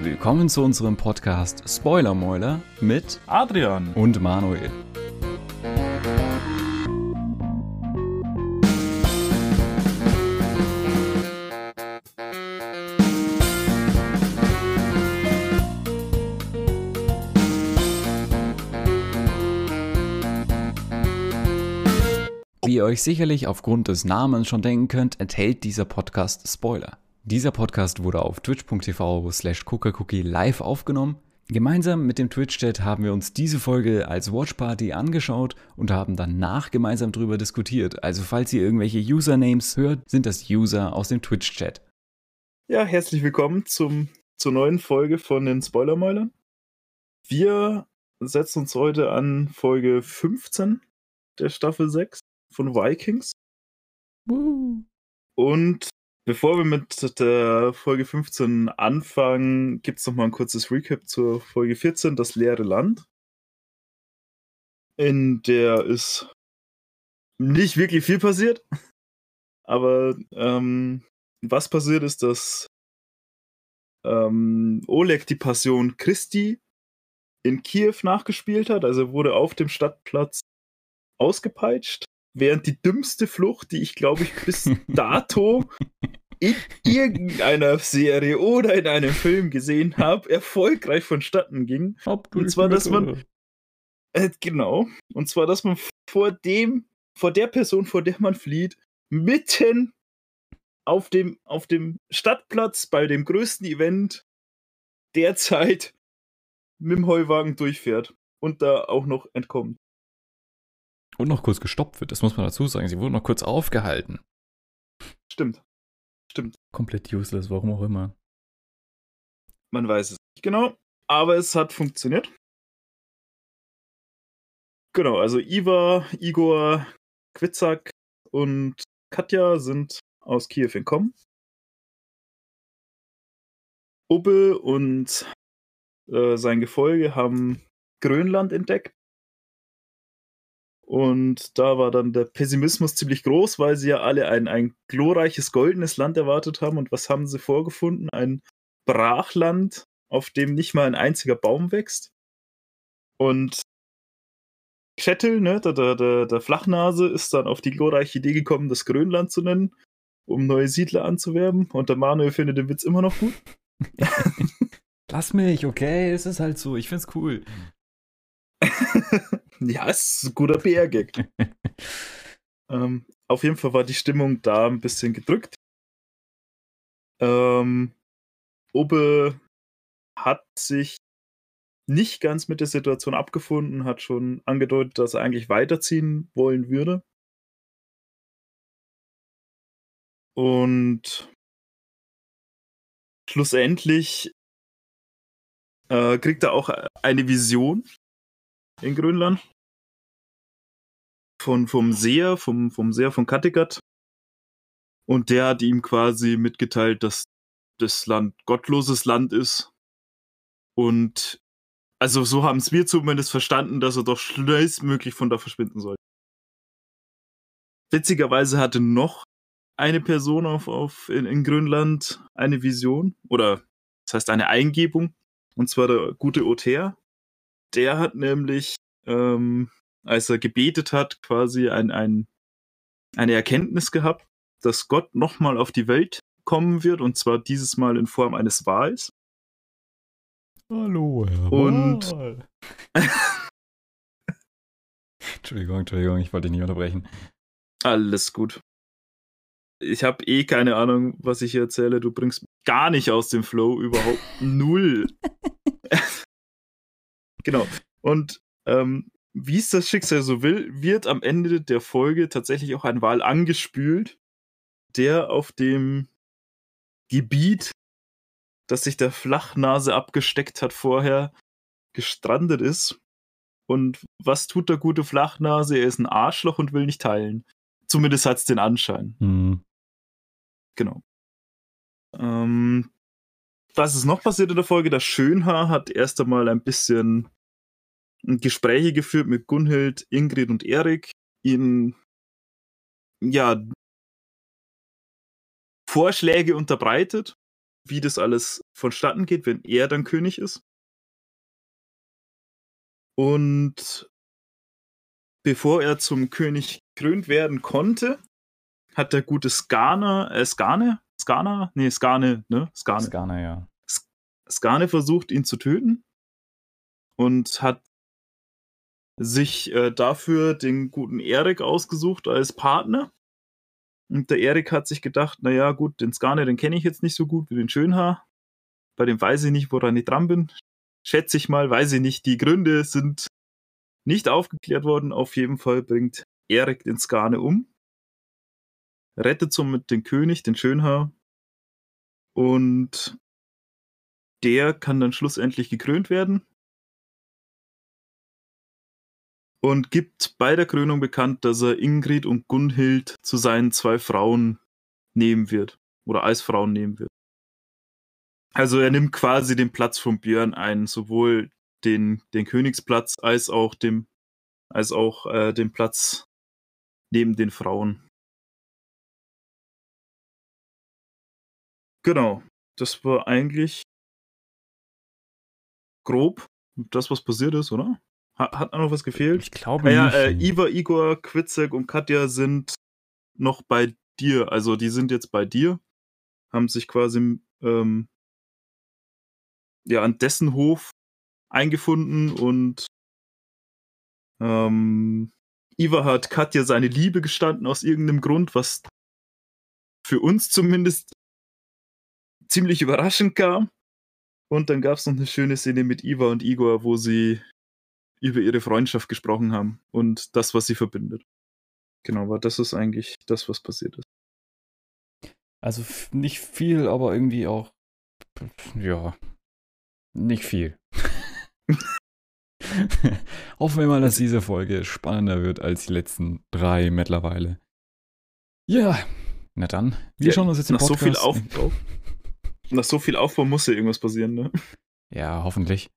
Willkommen zu unserem Podcast Spoiler Mäuler mit Adrian und Manuel. Euch sicherlich aufgrund des Namens schon denken könnt, enthält dieser Podcast Spoiler. Dieser Podcast wurde auf twitch.tv slash cookie live aufgenommen. Gemeinsam mit dem Twitch-Chat haben wir uns diese Folge als Watchparty angeschaut und haben danach gemeinsam darüber diskutiert. Also falls ihr irgendwelche Usernames hört, sind das User aus dem Twitch-Chat. Ja, herzlich willkommen zum, zur neuen Folge von den Spoilermäulern. Wir setzen uns heute an Folge 15 der Staffel 6 von Vikings. Woo. Und bevor wir mit der Folge 15 anfangen, gibt es noch mal ein kurzes Recap zur Folge 14, das leere Land. In der ist nicht wirklich viel passiert. Aber ähm, was passiert ist, dass ähm, Oleg die Passion Christi in Kiew nachgespielt hat. Also er wurde auf dem Stadtplatz ausgepeitscht, während die dümmste Flucht, die ich glaube ich bis dato in irgendeiner Serie oder in einem Film gesehen habe, erfolgreich vonstatten ging. Und zwar, dass man äh, genau, und zwar, dass man vor dem, vor der Person, vor der man flieht, mitten auf dem, auf dem Stadtplatz bei dem größten Event derzeit mit dem Heuwagen durchfährt und da auch noch entkommt. Und noch kurz gestoppt wird, das muss man dazu sagen. Sie wurden noch kurz aufgehalten. Stimmt. Stimmt. Komplett useless, warum auch immer. Man weiß es nicht genau, aber es hat funktioniert. Genau, also Iva, Igor, Quitzak und Katja sind aus Kiew entkommen. Ubbe und äh, sein Gefolge haben Grönland entdeckt. Und da war dann der Pessimismus ziemlich groß, weil sie ja alle ein, ein glorreiches goldenes Land erwartet haben. Und was haben sie vorgefunden? Ein Brachland, auf dem nicht mal ein einziger Baum wächst. Und Krettel, ne, der, der, der Flachnase, ist dann auf die glorreiche Idee gekommen, das Grönland zu nennen, um neue Siedler anzuwerben. Und der Manuel findet den Witz immer noch gut. Lass mich, okay? Es ist halt so, ich find's cool. ja, es ist ein guter PR-Gag. ähm, auf jeden Fall war die Stimmung da ein bisschen gedrückt. Ähm, Obe hat sich nicht ganz mit der Situation abgefunden, hat schon angedeutet, dass er eigentlich weiterziehen wollen würde. Und schlussendlich äh, kriegt er auch eine Vision in Grönland von vom Seher, vom, vom Seher von Kattegat. Und der hat ihm quasi mitgeteilt, dass das Land gottloses Land ist. Und also so haben es wir zumindest verstanden, dass er doch schnellstmöglich von da verschwinden soll. Witzigerweise hatte noch eine Person auf, auf in, in Grönland eine Vision oder das heißt eine Eingebung und zwar der gute Oter. Der hat nämlich, ähm, als er gebetet hat, quasi ein, ein, eine Erkenntnis gehabt, dass Gott nochmal auf die Welt kommen wird und zwar dieses Mal in Form eines Wals. Hallo, Herr Und- Wahl. Entschuldigung, Entschuldigung, ich wollte dich nicht unterbrechen. Alles gut. Ich habe eh keine Ahnung, was ich hier erzähle. Du bringst gar nicht aus dem Flow, überhaupt null. genau. Und ähm, wie es das Schicksal so will, wird am Ende der Folge tatsächlich auch ein Wal angespült, der auf dem Gebiet, das sich der Flachnase abgesteckt hat vorher, gestrandet ist. Und was tut der gute Flachnase? Er ist ein Arschloch und will nicht teilen. Zumindest hat es den Anschein. Hm. Genau. Ähm, was ist noch passiert in der Folge? Das Schönhaar hat erst einmal ein bisschen Gespräche geführt mit Gunhild, Ingrid und Erik, ihnen ja Vorschläge unterbreitet, wie das alles vonstatten geht, wenn er dann König ist. Und bevor er zum König gekrönt werden konnte, hat der gute Skane, äh, Skane? Skana? Nee, Skane, ne? Skane. Skane, ja. Skane versucht, ihn zu töten und hat sich äh, dafür den guten Erik ausgesucht als Partner. Und der Erik hat sich gedacht, naja, gut, den Skane, den kenne ich jetzt nicht so gut wie den Schönhaar. Bei dem weiß ich nicht, woran ich dran bin. Schätze ich mal, weiß ich nicht. Die Gründe sind nicht aufgeklärt worden. Auf jeden Fall bringt Erik den Skane um. Rettet somit den König, den Schönhaar. Und der kann dann schlussendlich gekrönt werden. Und gibt bei der Krönung bekannt, dass er Ingrid und Gunhild zu seinen zwei Frauen nehmen wird oder als Frauen nehmen wird. Also er nimmt quasi den Platz von Björn ein, sowohl den, den Königsplatz als auch dem als auch äh, den Platz neben den Frauen. Genau, das war eigentlich grob das, was passiert ist, oder? Hat, noch was gefehlt? Ich glaube ja, nicht. Äh, Iva, Igor, Quitzek und Katja sind noch bei dir. Also die sind jetzt bei dir. Haben sich quasi ähm, ja, an dessen Hof eingefunden und ähm, Iva hat Katja seine Liebe gestanden aus irgendeinem Grund, was für uns zumindest ziemlich überraschend kam. Und dann gab es noch eine schöne Szene mit Iva und Igor, wo sie über ihre Freundschaft gesprochen haben und das, was sie verbindet. Genau, aber das ist eigentlich das, was passiert ist. Also nicht viel, aber irgendwie auch, ja, nicht viel. Hoffen wir mal, dass diese Folge spannender wird als die letzten drei mittlerweile. Ja, na dann, wir ja, schauen uns jetzt den nach Podcast. So viel Aufbau, nach so viel Aufbau muss ja irgendwas passieren, ne? Ja, hoffentlich.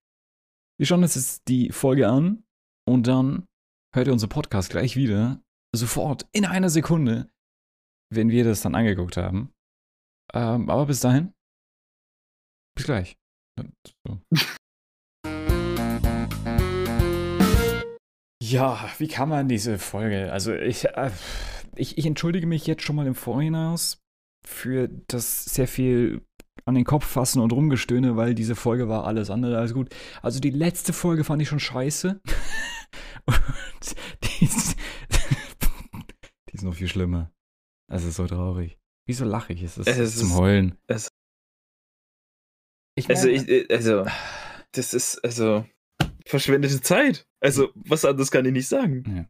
Wir schauen uns jetzt die Folge an und dann hört ihr unseren Podcast gleich wieder. Sofort, in einer Sekunde, wenn wir das dann angeguckt haben. Ähm, aber bis dahin, bis gleich. So. Ja, wie kann man diese Folge? Also ich, äh, ich, ich entschuldige mich jetzt schon mal im Vorhinein für das sehr viel an den Kopf fassen und rumgestöhne, weil diese Folge war alles andere als gut. Also die letzte Folge fand ich schon scheiße. und die ist, die ist noch viel schlimmer. Es ist so traurig. Wieso lache ich? Es ist, es ist zum Heulen. Es, ich also meine, also, ich, also, das ist, also, verschwendete Zeit. Also, was anderes kann ich nicht sagen.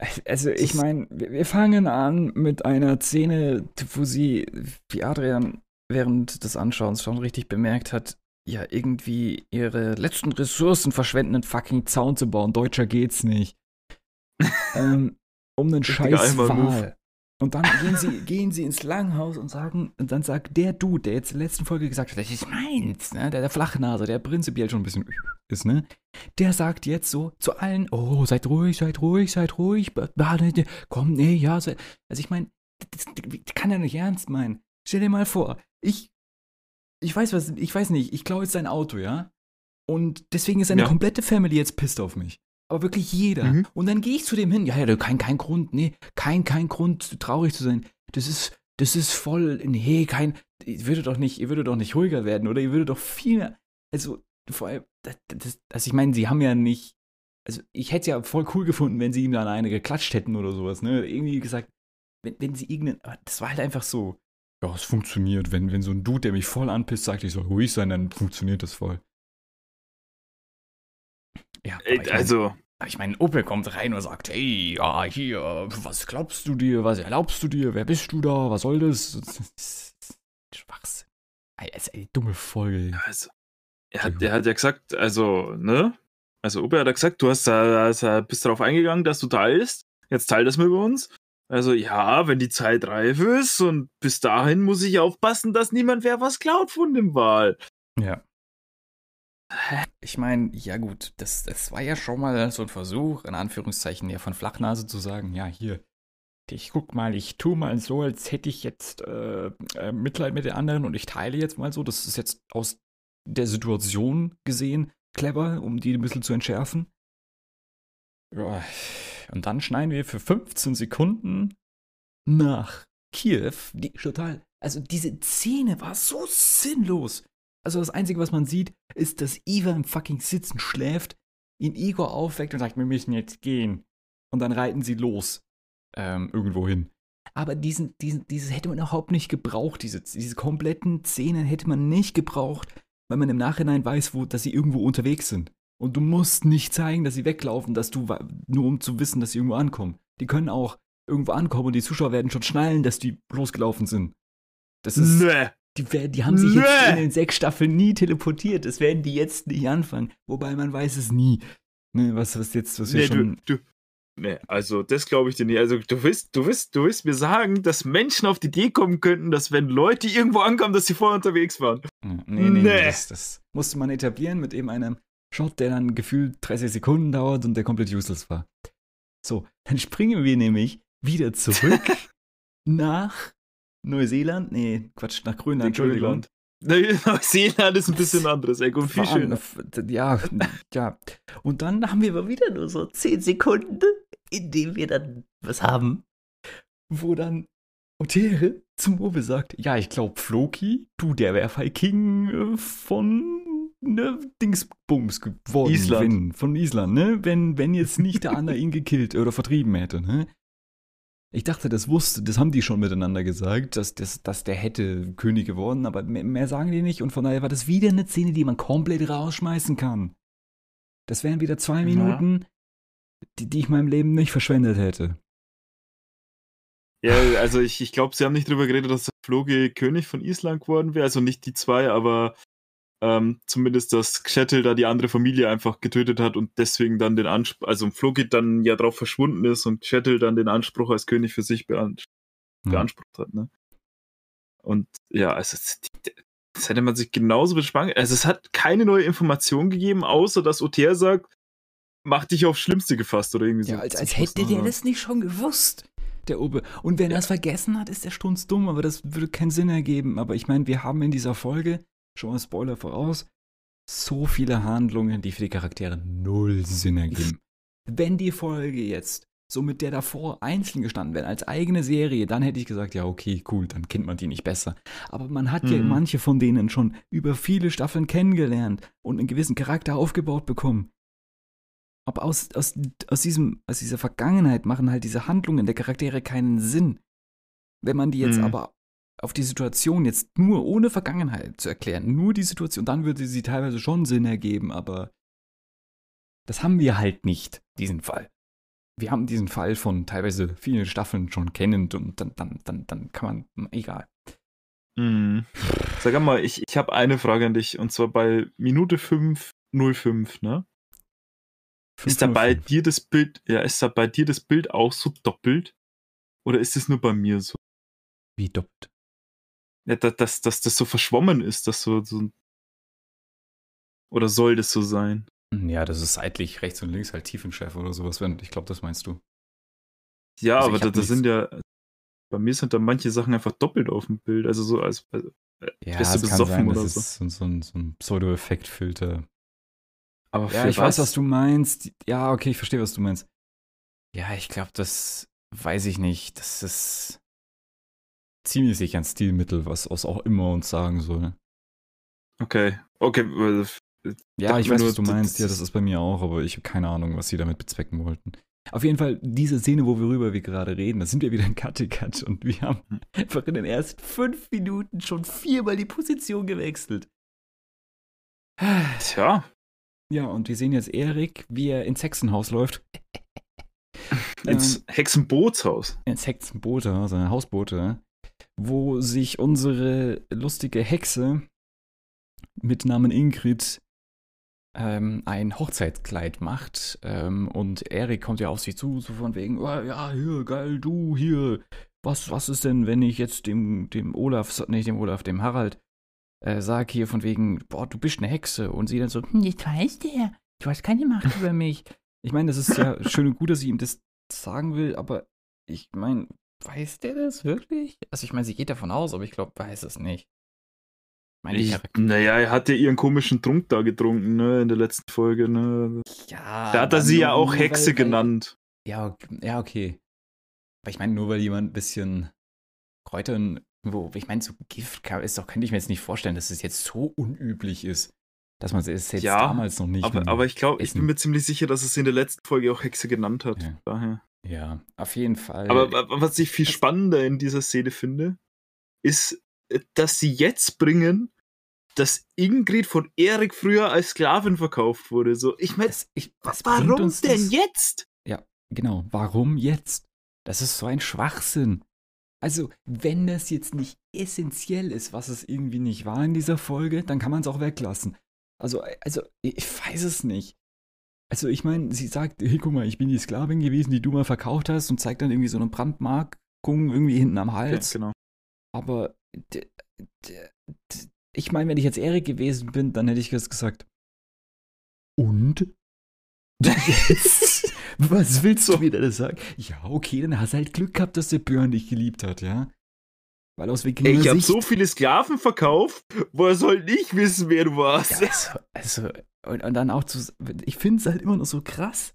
Ja. Also, ich meine, wir fangen an mit einer Szene, wo sie, wie Adrian während des Anschauens schon richtig bemerkt hat, ja, irgendwie ihre letzten Ressourcen verschwenden, einen fucking Zaun zu bauen. Deutscher geht's nicht. ähm, um einen scheiß Pfahl. Und dann gehen sie, gehen sie ins Langhaus und sagen, und dann sagt der Dude, der jetzt in der letzten Folge gesagt hat, das ist meins, ne? der, der Flachnase, der prinzipiell schon ein bisschen ist, ne? Der sagt jetzt so zu allen, oh, seid ruhig, seid ruhig, seid ruhig, komm, nee, ja, seid. Also ich meine, das, das kann er nicht ernst meinen. Stell dir mal vor, ich, ich weiß was, ich weiß nicht, ich klaue jetzt sein Auto, ja? Und deswegen ist seine ja. komplette Family jetzt pisst auf mich. Aber wirklich jeder. Mhm. Und dann gehe ich zu dem hin. Ja, ja, kein, kein Grund, nee, kein, kein Grund, traurig zu sein. Das ist, das ist voll, nee, kein, ihr würdet doch nicht, ihr würdet doch nicht ruhiger werden, oder ihr würdet doch viel mehr, also, vor allem, das, das, also ich meine, sie haben ja nicht, also ich hätte es ja voll cool gefunden, wenn sie ihm dann eine geklatscht hätten oder sowas, ne, irgendwie gesagt, wenn, wenn sie irgendeinen, aber das war halt einfach so, ja, es funktioniert. Wenn, wenn so ein Dude, der mich voll anpisst, sagt, ich soll ruhig sein, dann funktioniert das voll. Ja, äh, ich also. Mein, ich meine, Opel kommt rein und sagt, hey, ja, hier, was glaubst du dir, was erlaubst du dir, wer bist du da, was soll das? Schwachsinn. Ist eine dumme Folge. Also, er hat, er hat ja gesagt, also, ne? Also, Opel hat ja gesagt, du hast, da, bist darauf eingegangen, dass du teilst. Jetzt teil das mit uns. Also ja, wenn die Zeit reif ist und bis dahin muss ich aufpassen, dass niemand wer was klaut von dem Wahl. Ja. Ich meine, ja gut, das, das war ja schon mal so ein Versuch, in Anführungszeichen, ja von Flachnase zu sagen, ja hier, ich guck mal, ich tue mal so, als hätte ich jetzt äh, äh, Mitleid mit den anderen und ich teile jetzt mal so. Das ist jetzt aus der Situation gesehen clever, um die ein bisschen zu entschärfen. Ja. Und dann schneiden wir für 15 Sekunden nach Kiew. Die, total. Also diese Szene war so sinnlos. Also das Einzige, was man sieht, ist, dass Eva im fucking Sitzen schläft, ihn Igor aufweckt und sagt, wir müssen jetzt gehen. Und dann reiten sie los. Ähm, irgendwo hin. Aber diesen, diesen, dieses hätte man überhaupt nicht gebraucht. Diese, diese kompletten Szenen hätte man nicht gebraucht, weil man im Nachhinein weiß, wo, dass sie irgendwo unterwegs sind. Und du musst nicht zeigen, dass sie weglaufen, dass du, nur um zu wissen, dass sie irgendwo ankommen. Die können auch irgendwo ankommen und die Zuschauer werden schon schnallen, dass die losgelaufen sind. Das ist. Nee. Die, die haben sich nee. jetzt in den sechs Staffeln nie teleportiert. Das werden die jetzt nicht anfangen. Wobei man weiß es nie. Ne, was, was jetzt, was wir nee, schon. Du, du, nee, also das glaube ich dir nicht. Also du willst, du willst, du willst mir sagen, dass Menschen auf die Idee kommen könnten, dass wenn Leute irgendwo ankommen, dass sie vorher unterwegs waren. Nee, nee, nee. nee. Das, das musste man etablieren mit eben einem Shot, der dann gefühlt 30 Sekunden dauert und der komplett useless war. So, dann springen wir nämlich wieder zurück nach Neuseeland? Nee, Quatsch, nach Grönland, Entschuldigung. Neuseeland ist ein bisschen anderes Eck und viel schöner. Ja, ja. Und dann haben wir aber wieder nur so 10 Sekunden, in denen wir dann was haben, wo dann Otere zum Obe sagt, ja, ich glaube Floki, du der Werfei King äh, von ne, Dingsbums geworden Island. Wenn, von Island, ne? Wenn, wenn jetzt nicht der andere ihn gekillt oder vertrieben hätte, ne? Ich dachte, das wusste, das haben die schon miteinander gesagt, dass, dass, dass der hätte König geworden, aber mehr, mehr sagen die nicht und von daher war das wieder eine Szene, die man komplett rausschmeißen kann. Das wären wieder zwei ja. Minuten, die, die ich meinem Leben nicht verschwendet hätte. Ja, also ich, ich glaube, sie haben nicht drüber geredet, dass Floge König von Island geworden wäre. Also nicht die zwei, aber ähm, zumindest, dass Kshetil da die andere Familie einfach getötet hat und deswegen dann den Anspruch, also Flogit dann ja drauf verschwunden ist und Kshetil dann den Anspruch als König für sich beansprucht, mhm. hat, ne? Und ja, also das hätte man sich genauso bespannt. Also es hat keine neue Information gegeben, außer dass Oter sagt, mach dich aufs Schlimmste gefasst oder irgendwie ja, so. Als, als hätte der das nicht schon gewusst, der Obe. Und wenn ja. er es vergessen hat, ist der strunzdumm, aber das würde keinen Sinn ergeben. Aber ich meine, wir haben in dieser Folge schon mal Spoiler voraus, so viele Handlungen, die für die Charaktere null Sinn ergeben. Wenn die Folge jetzt so mit der davor einzeln gestanden wäre, als eigene Serie, dann hätte ich gesagt, ja, okay, cool, dann kennt man die nicht besser. Aber man hat mhm. ja manche von denen schon über viele Staffeln kennengelernt und einen gewissen Charakter aufgebaut bekommen. Aber aus, aus, aus, diesem, aus dieser Vergangenheit machen halt diese Handlungen der Charaktere keinen Sinn. Wenn man die jetzt mhm. aber auf die Situation jetzt nur ohne Vergangenheit zu erklären, nur die Situation, dann würde sie teilweise schon Sinn ergeben, aber das haben wir halt nicht, diesen Fall. Wir haben diesen Fall von teilweise vielen Staffeln schon kennend und dann, dann, dann, dann kann man, egal. Mhm. Sag mal, ich, ich habe eine Frage an dich und zwar bei Minute 5.05, ne? 5, ist da bei dir das Bild, ja, ist da bei dir das Bild auch so doppelt? Oder ist es nur bei mir so? Wie doppelt? Ja, dass, dass, das so verschwommen ist, dass so, so. Oder soll das so sein? Hm, ja, das ist seitlich rechts und links halt Tiefenschärfe oder sowas. Ich glaube, das meinst du. Ja, also aber da, das sind ja. Bei mir sind da manche Sachen einfach doppelt auf dem Bild. Also so als. Also, ja, es kann sein, oder das so. ist so, so ein, so ein Pseudo-Effekt-Filter. Aber ja, ich was? weiß, was du meinst. Ja, okay, ich verstehe, was du meinst. Ja, ich glaube, das weiß ich nicht. Das ist ziemlich sicher ein Stilmittel, was aus auch immer uns sagen soll. Okay, okay. Ja, ich weiß, was du meinst. Ja, das ist bei mir auch, aber ich habe keine Ahnung, was sie damit bezwecken wollten. Auf jeden Fall, diese Szene, worüber wir gerade reden, da sind wir wieder in Cutty-Cut und wir haben hm. einfach in den ersten fünf Minuten schon viermal die Position gewechselt. Tja. Ja, und wir sehen jetzt Erik, wie er ins Hexenhaus läuft. Ins ähm, Hexenbootshaus. Ins Hexenboote, seine Hausboote wo sich unsere lustige Hexe mit Namen Ingrid ähm, ein Hochzeitskleid macht. Ähm, und Erik kommt ja auf sie zu, so von wegen, oh, ja, hier, geil, du, hier. Was, was ist denn, wenn ich jetzt dem, dem Olaf, nicht dem Olaf, dem Harald, äh, sagt hier von wegen, boah, du bist eine Hexe. Und sie dann so, hm, ich weiß der, du hast keine Macht über mich. Ich meine, das ist ja schön und gut, dass sie ihm das sagen will, aber ich meine, weiß der das wirklich? Also ich meine, sie geht davon aus, aber ich glaube, weiß es nicht. Meine ich, naja, er hatte ihren komischen Trunk da getrunken, ne, in der letzten Folge, ne. Ja. Da hat er sie ja auch Hexe weil, genannt. Ja, ja, okay. Aber ich meine, nur weil jemand ein bisschen Kräutern, wo, ich meine, so Gift ist doch, könnte ich mir jetzt nicht vorstellen, dass es jetzt so unüblich ist, dass man es jetzt ja, damals noch nicht. Aber, aber ich glaube, ich bin mir ziemlich sicher, dass es in der letzten Folge auch Hexe genannt hat. Ja. Daher. Ja, auf jeden Fall. Aber was ich viel spannender in dieser Szene finde, ist, äh, dass sie jetzt bringen, dass Ingrid von Erik früher als Sklavin verkauft wurde. So, ich meine, warum denn jetzt? Ja, genau. Warum jetzt? Das ist so ein Schwachsinn. Also, wenn das jetzt nicht essentiell ist, was es irgendwie nicht war in dieser Folge, dann kann man es auch weglassen. Also, also, ich weiß es nicht. Also, ich meine, sie sagt, hey, guck mal, ich bin die Sklavin gewesen, die du mal verkauft hast und zeigt dann irgendwie so eine Brandmarkung irgendwie hinten am Hals. Ja, genau. Aber ich meine, wenn ich jetzt Erik gewesen bin, dann hätte ich jetzt gesagt, und? Was willst du wieder das sagen? Ja, okay, dann hast du halt Glück gehabt, dass der Björn dich geliebt hat, ja? Weil aus Wikinger Ich habe so viele Sklaven verkauft, woher soll ich wissen, wer du warst? Ja, also, also und, und, dann auch zu. Ich finde es halt immer noch so krass.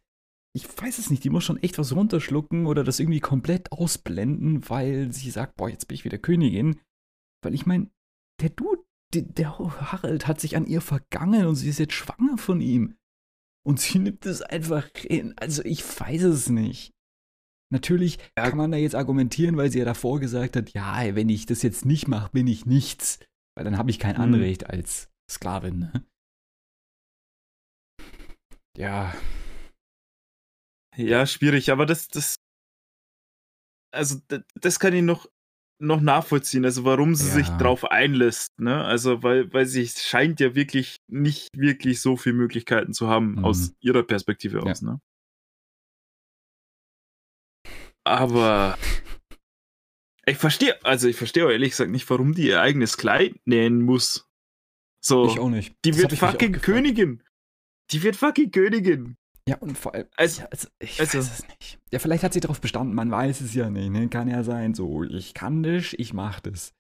Ich weiß es nicht, die muss schon echt was runterschlucken oder das irgendwie komplett ausblenden, weil sie sagt, boah, jetzt bin ich wieder Königin. Weil ich meine, der Dude, der, der Harald hat sich an ihr vergangen und sie ist jetzt schwanger von ihm. Und sie nimmt es einfach hin. Also ich weiß es nicht. Natürlich kann man da jetzt argumentieren, weil sie ja davor gesagt hat, ja, wenn ich das jetzt nicht mache, bin ich nichts. Weil dann habe ich kein hm. Anrecht als Sklavin. Ne? Ja. Ja, schwierig, aber das, das, also das kann ich noch noch nachvollziehen, also warum sie ja. sich drauf einlässt, ne? Also weil, weil sie scheint ja wirklich nicht wirklich so viele Möglichkeiten zu haben mhm. aus ihrer Perspektive aus, ja. ne? Aber ich verstehe, also ich verstehe ehrlich gesagt nicht, warum die ihr eigenes Kleid nähen muss. So, ich auch nicht. Die das wird fucking Königin. Die wird fucking Königin. Ja, und vor allem, also, ja, also ich also, weiß es nicht. Ja, vielleicht hat sie darauf bestanden, man weiß es ja nicht. Ne? Kann ja sein, so, ich kann das, ich mach das.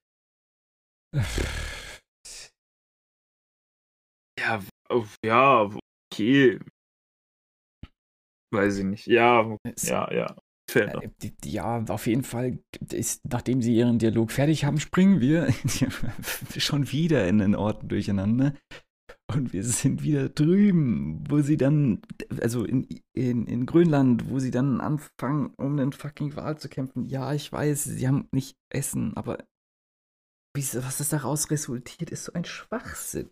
Ja, ja, okay. Weiß ich nicht. Ja, es, ja, ja. Fair. Ja, auf jeden Fall, ist, nachdem sie ihren Dialog fertig haben, springen wir schon wieder in den Orten durcheinander. Und wir sind wieder drüben, wo sie dann, also in, in, in Grönland, wo sie dann anfangen, um den fucking Wal zu kämpfen. Ja, ich weiß, sie haben nicht Essen, aber was das daraus resultiert, ist so ein Schwachsinn.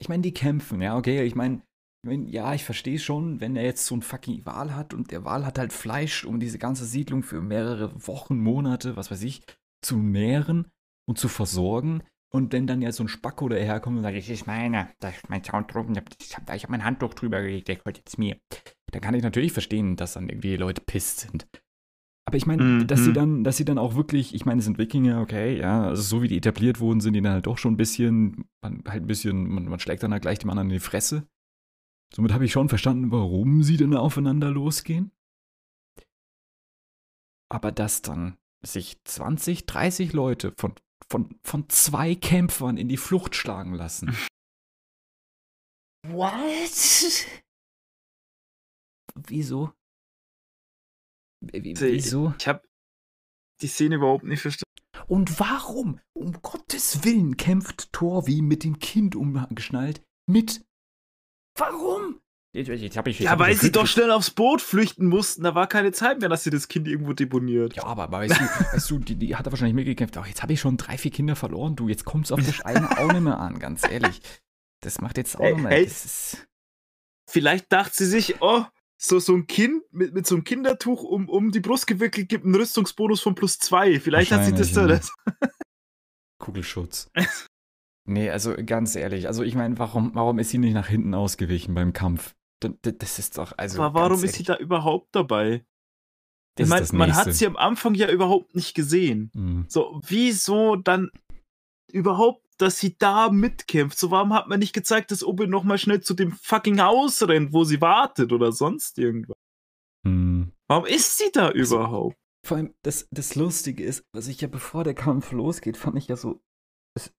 Ich meine, die kämpfen, ja, okay, ich meine, ich mein, ja, ich verstehe schon, wenn er jetzt so ein fucking Wal hat und der Wal hat halt Fleisch, um diese ganze Siedlung für mehrere Wochen, Monate, was weiß ich, zu nähren und zu versorgen. Und wenn dann ja so ein Spacko daherkommt und sagt, das ist meine, das ist mein Sounddruck, ich habe hab mein Handtuch drüber gelegt, der gehört jetzt mir. Dann kann ich natürlich verstehen, dass dann irgendwie Leute pisst sind. Aber ich meine, mm, dass sie dann, dass sie dann auch wirklich, ich meine, es sind Wikinger, okay, ja, also so wie die etabliert wurden, sind die dann halt doch schon ein bisschen, man, halt ein bisschen, man, man schlägt dann halt gleich dem anderen in die Fresse. Somit habe ich schon verstanden, warum sie dann aufeinander losgehen. Aber dass dann sich 20, 30 Leute von von, von zwei Kämpfern in die Flucht schlagen lassen. What? Wieso? wieso? Ich habe die Szene überhaupt nicht verstanden. Und warum, um Gottes Willen, kämpft Thor wie mit dem Kind umgeschnallt? Mit. Warum? Jetzt, hab ich, jetzt ja, weil sie doch schnell aufs Boot flüchten mussten. Da war keine Zeit mehr, dass sie das Kind irgendwo deponiert. Ja, aber weißt du, weißt du die, die hat er wahrscheinlich mitgekämpft. Ach, jetzt habe ich schon drei, vier Kinder verloren. Du, jetzt kommt es auf das eine auch nicht mehr an, ganz ehrlich. Das macht jetzt auch hey, nochmal. Hey, vielleicht dachte sie sich, oh, so, so ein Kind mit, mit so einem Kindertuch um, um die Brust gewickelt gibt einen Rüstungsbonus von plus zwei. Vielleicht hat sie das ja. da. Kugelschutz. nee, also ganz ehrlich, also ich meine, warum, warum ist sie nicht nach hinten ausgewichen beim Kampf? Das ist doch, also. Aber warum ist sie da überhaupt dabei? ich meine, man hat sie am Anfang ja überhaupt nicht gesehen. Mhm. So, wieso dann überhaupt dass sie da mitkämpft. So, warum hat man nicht gezeigt, dass Obi noch mal schnell zu dem fucking Haus rennt, wo sie wartet oder sonst irgendwas? Hm. Warum ist sie da Also, überhaupt? Vor allem, das, das Lustige ist, was ich ja bevor der Kampf losgeht, fand ich ja so.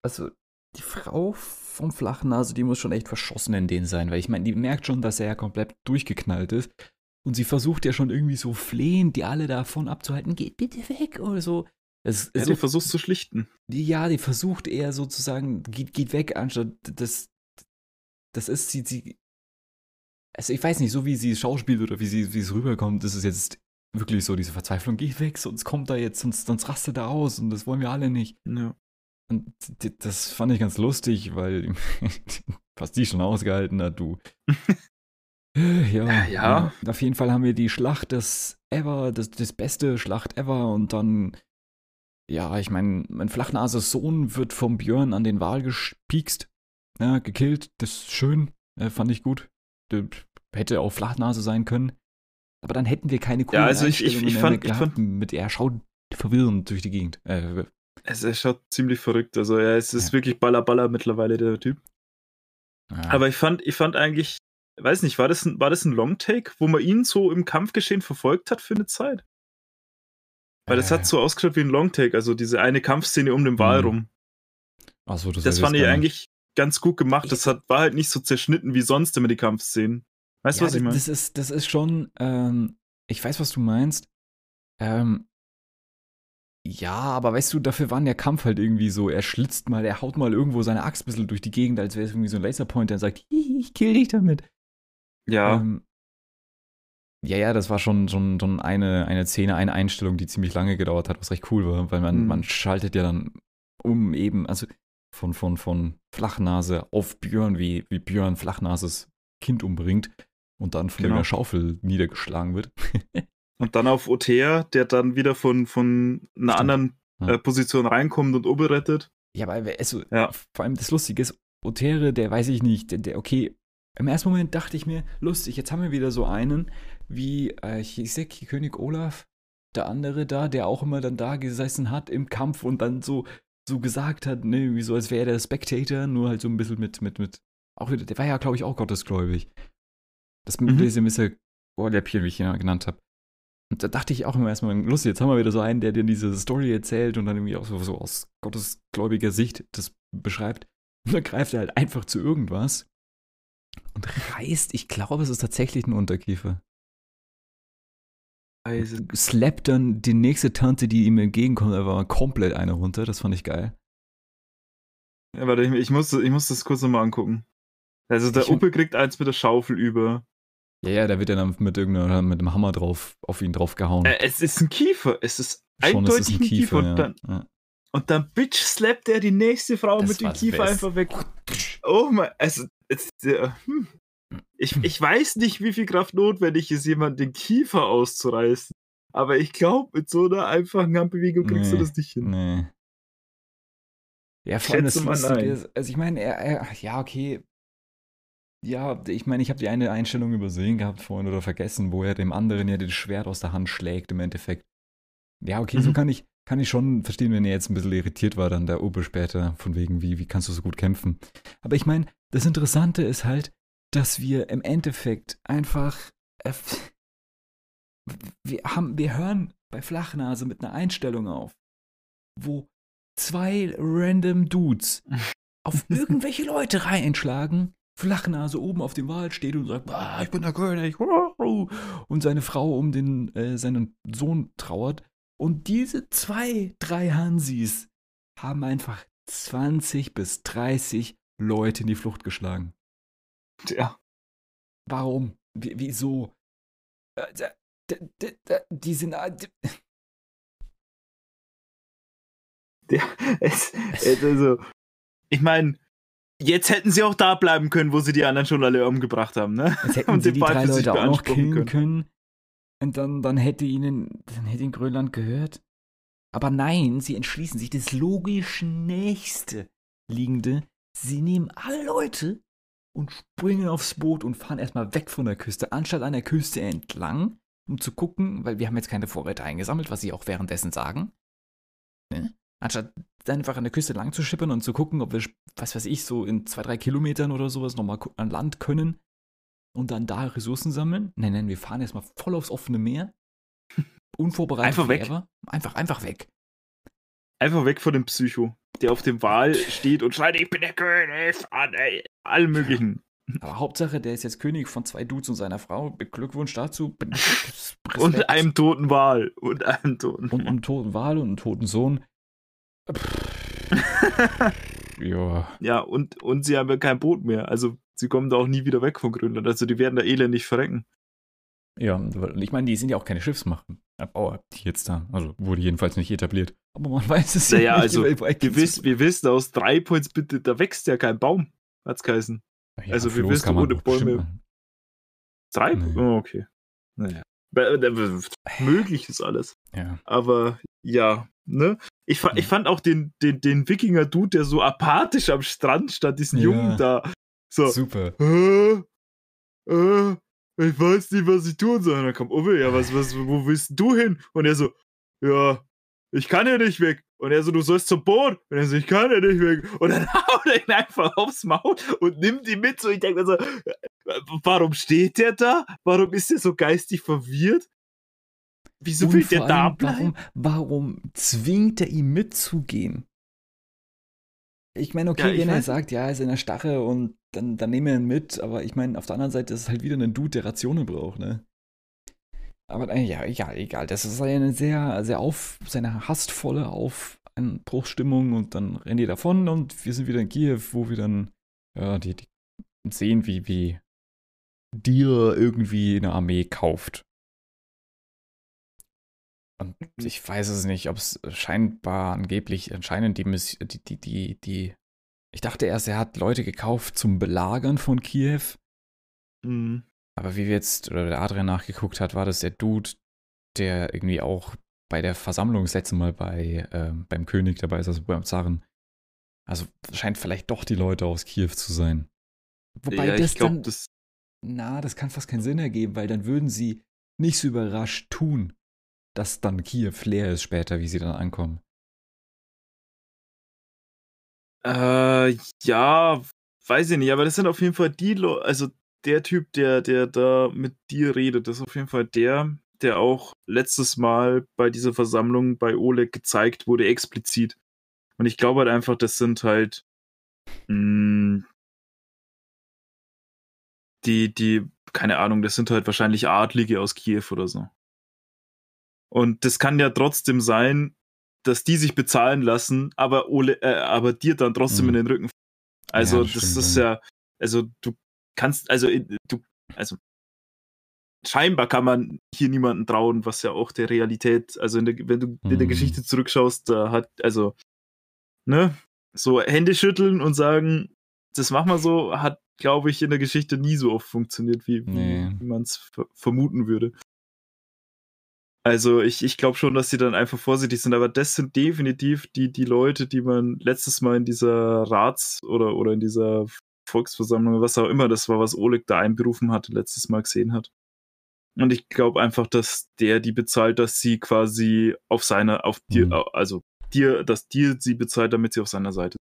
Also, die Frau vom Flachnase, die muss schon echt verschossen in den sein, weil ich meine, die merkt schon, dass er ja komplett durchgeknallt ist. Und sie versucht ja schon irgendwie so flehend, die alle davon abzuhalten, geht bitte weg oder so. Es, Ja, so du versuchst zu schlichten. die, ja, die versucht eher sozusagen, geht, geht weg, anstatt das, das ist, sie, sie, also ich weiß nicht, so wie sie schauspielt oder wie sie, wie es rüberkommt, ist es jetzt wirklich so diese Verzweiflung, geht weg, sonst kommt er jetzt, sonst, sonst rastet er aus und das wollen wir alle nicht. Ja. Und das fand ich ganz lustig, weil was die schon ausgehalten hat, du. Ja, Ja, ja. Auf jeden Fall haben wir die Schlacht des Ever, das, das beste Schlacht ever und dann, ja, ich meine, mein Flachnases Sohn wird vom Björn an den Wal gespiekst, ja, gekillt, das ist schön, äh, fand ich gut. Der hätte auch Flachnase sein können. Aber dann hätten wir keine coolen Ja, also ich- ich- ich fand- ich fand- mit er schaut verwirrend durch die Gegend. Äh, Es, er schaut ziemlich verrückt. Also, ja, es ist Ja. wirklich Baller Baller mittlerweile, der Typ. ja. Aber ich fand, ich fand eigentlich, weiß nicht, war das ein, war das ein Longtake, wo man ihn so im Kampfgeschehen verfolgt hat für eine Zeit? Weil das Äh. hat so ausgeschaut wie ein Longtake, also diese eine Kampfszene um den Wal Mhm. rum. So, das, Das, fand ich eigentlich ganz gut gemacht. Das hat, war halt nicht so zerschnitten wie sonst immer die Kampfszenen. Weißt du, ja, was ich das- meine? Das ist, das ist schon, ähm, ich weiß, was du meinst. Ähm, ja, aber weißt du, dafür war der Kampf halt irgendwie so, er schlitzt mal, er haut mal irgendwo seine Axt ein bisschen durch die Gegend, als wäre es irgendwie so ein Laserpointer und sagt, "Hihi, ich kill dich damit. Ja, Ähm, ja, ja, das war schon, schon, schon eine, eine Szene, eine Einstellung, die ziemlich lange gedauert hat, was recht cool war, weil man, Mhm. man schaltet ja dann um eben, also von, von, von Flachnase auf Björn, wie, wie Björn Flachnases Kind umbringt und dann von Genau. einer Schaufel niedergeschlagen wird. und dann auf Otea, der dann wieder von, von einer Stimmt. anderen äh, Position reinkommt und Obi rettet. Ja, aber also, Ja. vor allem das Lustige ist, Otere, der weiß ich nicht, der, der, okay, im ersten Moment dachte ich mir, lustig, jetzt haben wir wieder so einen, wie, äh, sag, König Olaf, der andere da, der auch immer dann da gesessen hat im Kampf und dann so, so gesagt hat, ne, wie so, als wäre der Spectator, nur halt so ein bisschen mit, mit, mit, auch wieder, der war ja, glaube ich, auch gottesgläubig. Das mit Mhm. diesem Mr. Ohrläppchen, wie ich ihn ja genannt habe. Und da dachte ich auch immer erstmal, lustig, jetzt haben wir wieder so einen, der dir diese Story erzählt und dann irgendwie auch so, so aus gottesgläubiger Sicht das beschreibt. Und dann greift er halt einfach zu irgendwas und reißt, ich glaube, es ist tatsächlich ein Unterkiefer. Also, Slappt dann die nächste Tante, die ihm entgegenkommt, aber komplett eine runter. Das fand ich geil. ja, warte, ich, ich, muss, ich muss das kurz nochmal angucken. Also der Ich- Opi kriegt eins mit der Schaufel über. Ja, ja, da wird er dann mit irgendeiner, mit dem Hammer drauf, auf ihn drauf gehauen. Äh, es ist ein Kiefer. Es ist Schon ist es eindeutig ein Kiefer. Und, dann, ja. und dann bitch slappt er die nächste Frau Das mit dem Kiefer einfach weg. Oh mein, also, es, äh, hm. ich, ich weiß nicht, wie viel Kraft notwendig ist, jemand den Kiefer auszureißen. Aber ich glaube, mit so einer einfachen Handbewegung kriegst Nee. du das nicht hin. Nee. Ja, vor allem das Lustige ist, also ich meine, er, er, ja, okay. Ja, ich meine, ich habe die eine Einstellung übersehen gehabt vorhin oder vergessen, wo er dem anderen ja das Schwert aus der Hand schlägt im Endeffekt. Ja, okay, so Mhm. kann ich, kann ich schon verstehen, wenn er jetzt ein bisschen irritiert war, dann der Obe später, von wegen, wie, wie kannst du so gut kämpfen. Aber ich meine, das Interessante ist halt, dass wir im Endeffekt einfach, äh, wir haben, wir hören bei Flachnase mit einer Einstellung auf, wo zwei random Dudes auf irgendwelche Leute reinschlagen, Flachnase oben auf dem Wal steht und sagt, "Ah, ich bin der König, und seine Frau um den, äh, seinen Sohn trauert. Und diese zwei, drei Hansis haben einfach 20 bis 30 Leute in die Flucht geschlagen. Ja. Warum? Wie, wieso? Äh, Die sind. die- Es, es, also, ich meine, jetzt hätten sie auch da bleiben können, wo sie die anderen schon alle umgebracht haben, ne? Jetzt hätten Und sie die Ball drei Leute auch noch killen können. Und dann, dann hätte ihnen, dann hätte ihnen Grönland gehört. Aber nein, sie entschließen sich das logisch nächste liegende. Sie nehmen alle Leute und springen aufs Boot und fahren erstmal weg von der Küste, anstatt an der Küste entlang, um zu gucken, weil wir haben jetzt keine Vorräte eingesammelt, was sie auch währenddessen sagen. Ne? Anstatt einfach an der Küste lang zu schippern und zu gucken, ob wir, was weiß ich, so in zwei, drei Kilometern oder sowas nochmal an Land können und dann da Ressourcen sammeln. Nein, nein, wir fahren erstmal voll aufs offene Meer. Unvorbereitet. Einfach weg. Ever. Einfach, einfach weg. Einfach weg von dem Psycho, der auf dem Wal steht und schreit, ich bin der König an ey, allen möglichen. Aber Hauptsache, der ist jetzt König von zwei Dudes und seiner Frau. Glückwunsch dazu. und einem toten Wal. Und einem toten Und einem toten Wal und einem toten Sohn. ja. Ja, und, und sie haben ja kein Boot mehr. Also sie kommen da auch nie wieder weg von Grönland. Also die werden da elendig verrecken. Ja, ich meine, die sind ja auch keine Schiffsmacher. Bauer, die jetzt da. Also wurde jedenfalls nicht etabliert. Aber man weiß es naja, ja nicht. Also, wir, wiss, wir wissen aus drei Points bitte, da wächst ja kein Baum, hat's geheißen. Ja, also wir wissen ohne Bäume. Drei? Nee. Oh, okay. Naja. Möglich ist alles. Ja. Aber ja, ne? Ich, fa ich fand auch den, den, den Wikinger-Dude, der so apathisch am Strand stand, diesen ja. Jungen da. So. Super. Äh, äh, ich weiß nicht, was ich tun soll. Und dann kam Uwe, ja, was, was, wo willst du hin? Und er so, ja, ich kann ja nicht weg. Und er so, du sollst zum Boot. Und er so, ich kann ja nicht weg. Und dann haut er ihn einfach aufs Maul und nimmt ihn mit. So, ich denke mir so, warum steht der da? Warum ist der so geistig verwirrt? Wieso und will der da bleiben? Warum, warum zwingt er ihn mitzugehen? Ich meine, okay, ja, wenn er sagt, ja, er ist in der Stache und dann, dann nehmen wir ihn mit, aber ich meine, auf der anderen Seite ist es halt wieder ein Dude, der Rationen braucht, ne? Aber äh, ja, egal, egal. Das ist eine sehr, sehr auf, seine hastvolle Aufbruchstimmung und dann rennen die davon und wir sind wieder in Kiew, wo wir dann ja, die, die sehen, wie, wie dir irgendwie eine Armee kauft. Und ich weiß es nicht, ob es scheinbar angeblich anscheinend die, die, die, die, die ich dachte erst, er hat Leute gekauft zum Belagern von Kiew. Mhm. Aber wie wir jetzt, oder der Adrian nachgeguckt hat, war das der Dude, der irgendwie auch bei der Versammlung das letzte Mal bei, äh, beim König dabei ist, also beim Zaren. Also scheint vielleicht doch die Leute aus Kiew zu sein. Wobei ja, das glaub, dann, das na, das kann fast keinen Sinn ergeben, weil dann würden sie nicht so überrascht tun, dass dann Kiew leer ist später, wie sie dann ankommen. Äh, ja, weiß ich nicht, aber das sind auf jeden Fall die Leute, also der Typ, der, der da mit dir redet, das ist auf jeden Fall der, der auch letztes Mal bei dieser Versammlung bei Oleg gezeigt wurde, explizit. Und ich glaube halt einfach, das sind halt mh, hm, die, die, keine Ahnung, das sind halt wahrscheinlich Adlige aus Kiew oder so. Und das kann ja trotzdem sein, dass die sich bezahlen lassen, aber, Ole, äh, aber dir dann trotzdem mhm. in den Rücken. Also, ja, das, das ist ja, also du kannst, also du, also scheinbar kann man hier niemanden trauen, was ja auch der Realität, also der, wenn du mhm. in der mhm. Geschichte zurückschaust, da hat, also, ne, so Hände schütteln und sagen, das machen wir so, hat, glaube ich, in der Geschichte nie so oft funktioniert, wie, nee. wie man es vermuten würde. Also ich, ich glaube schon, dass sie dann einfach vorsichtig sind, aber das sind definitiv die, die Leute, die man letztes Mal in dieser Rats- oder, oder in dieser Volksversammlung, was auch immer das war, was Oleg da einberufen hatte, letztes Mal gesehen hat. Und ich glaube einfach, dass der die bezahlt, dass sie quasi auf seiner, auf dir, mhm. also dir, dass dir sie bezahlt, damit sie auf seiner Seite.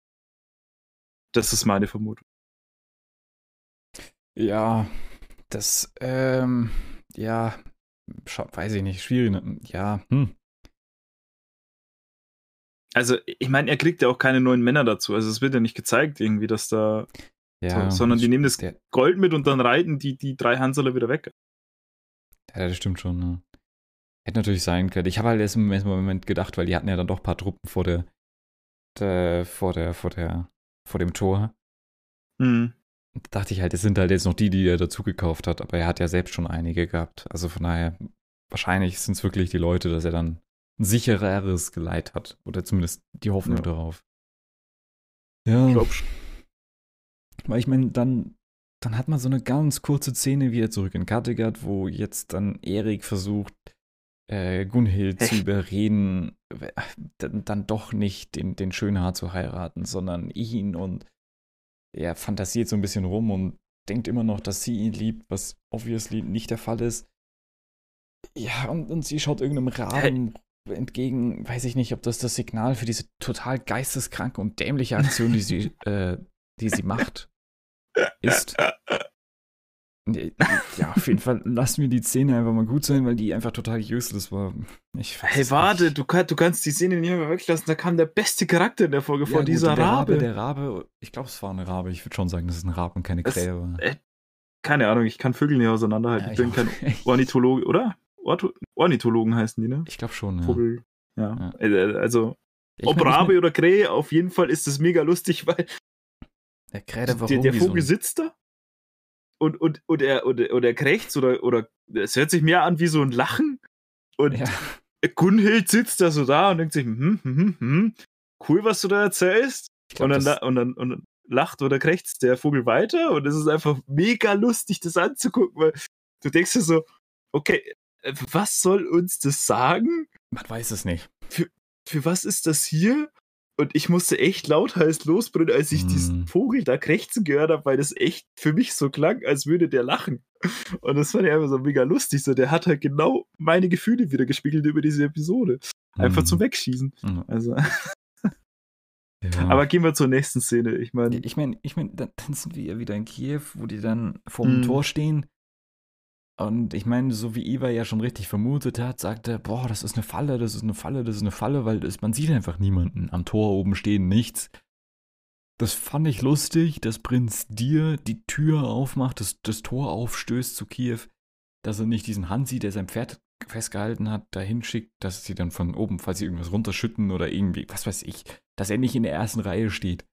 Das ist meine Vermutung. Ja, das, ähm, ja, weiß ich nicht, schwierig. Ne? Ja, hm. Also, ich meine, er kriegt ja auch keine neuen Männer dazu. Also, es wird ja nicht gezeigt, irgendwie, dass da. Ja, so, sondern die nehmen das Gold mit und dann reiten die, die drei Hanseler wieder weg. Ja, das stimmt schon. Ne? Hätte natürlich sein können. Ich habe halt erst im ersten Moment gedacht, weil die hatten ja dann doch ein paar Truppen vor der, der vor der, vor der, vor dem Tor. Mhm dachte ich halt, es sind halt jetzt noch die, die er dazu gekauft hat, aber er hat ja selbst schon einige gehabt. Also von daher, wahrscheinlich sind es wirklich die Leute, dass er dann ein sichereres Geleit hat. Oder zumindest die Hoffnung ja. darauf. Ja. Ich glaube Weil ich meine, dann, dann hat man so eine ganz kurze Szene wieder zurück in Kattegat, wo jetzt dann Erik versucht, äh, Gunhild zu überreden, dann, dann doch nicht den, den Schönhaar zu heiraten, sondern ihn und er fantasiert so ein bisschen rum und denkt immer noch, dass sie ihn liebt, was obviously nicht der Fall ist. Ja, und, und sie schaut irgendeinem Raben entgegen, weiß ich nicht, ob das das Signal für diese total geisteskranke und dämliche Aktion, die sie, äh, die sie macht, ist. Ja, auf jeden Fall lassen wir die Szene einfach mal gut sein, weil die einfach total useless war. Ich hey, warte, nicht. du, kann, du kannst die Szene nicht mehr weglassen. Da kam der beste Charakter in der Folge ja, vor, gut, dieser der Rabe. Rabe. Der Rabe, ich glaube, es war eine Rabe. Ich würde schon sagen, das ist ein Rabe und keine Krähe war. Äh, keine Ahnung, ich kann Vögel nicht auseinanderhalten. Ja, ich bin kein Ornithologe, oder? Ornithologen heißen die, ne? Ich glaube schon, ja. Vogel, ja. ja. Äh, also, ich ob mein, Rabe mein, oder Krähe, auf jeden Fall ist es mega lustig, weil der, Krähe, der, der Vogel so sitzt da und, und, und, er, und, und er krächzt oder, oder es hört sich mehr an wie so ein Lachen. Und ja. Gunhild sitzt da so da und denkt sich, hm, hm, hm, hm cool, was du da erzählst. Glaub, und, dann, und, dann, und dann lacht oder krächzt der Vogel weiter und es ist einfach mega lustig, das anzugucken, weil du denkst dir so, okay, äh, was soll uns das sagen? Man weiß es nicht. Für, für was ist das hier? Und ich musste echt lauthals losbrüllen, als ich mm. diesen Vogel da krächzen gehört habe, weil das echt für mich so klang, als würde der lachen. Und das fand ich einfach so mega lustig. So, der hat halt genau meine Gefühle wieder gespiegelt über diese Episode. Einfach mm. zum Wegschießen. Mm. Also. Ja. Aber gehen wir zur nächsten Szene. Ich meine. Ich meine, ich mein, dann sind wir wieder in Kiew, wo die dann vor dem mm. Tor stehen und ich meine, so wie Eva ja schon richtig vermutet hat, sagte, boah, das ist eine Falle, das ist eine Falle, das ist eine Falle, weil das, man sieht einfach niemanden. Am Tor oben stehen nichts. Das fand ich lustig, dass Prinz Dir die Tür aufmacht, das, das Tor aufstößt zu Kiew, dass er nicht diesen Hansi, der sein Pferd festgehalten hat, dahin schickt, dass sie dann von oben, falls sie irgendwas runterschütten oder irgendwie, was weiß ich, dass er nicht in der ersten Reihe steht.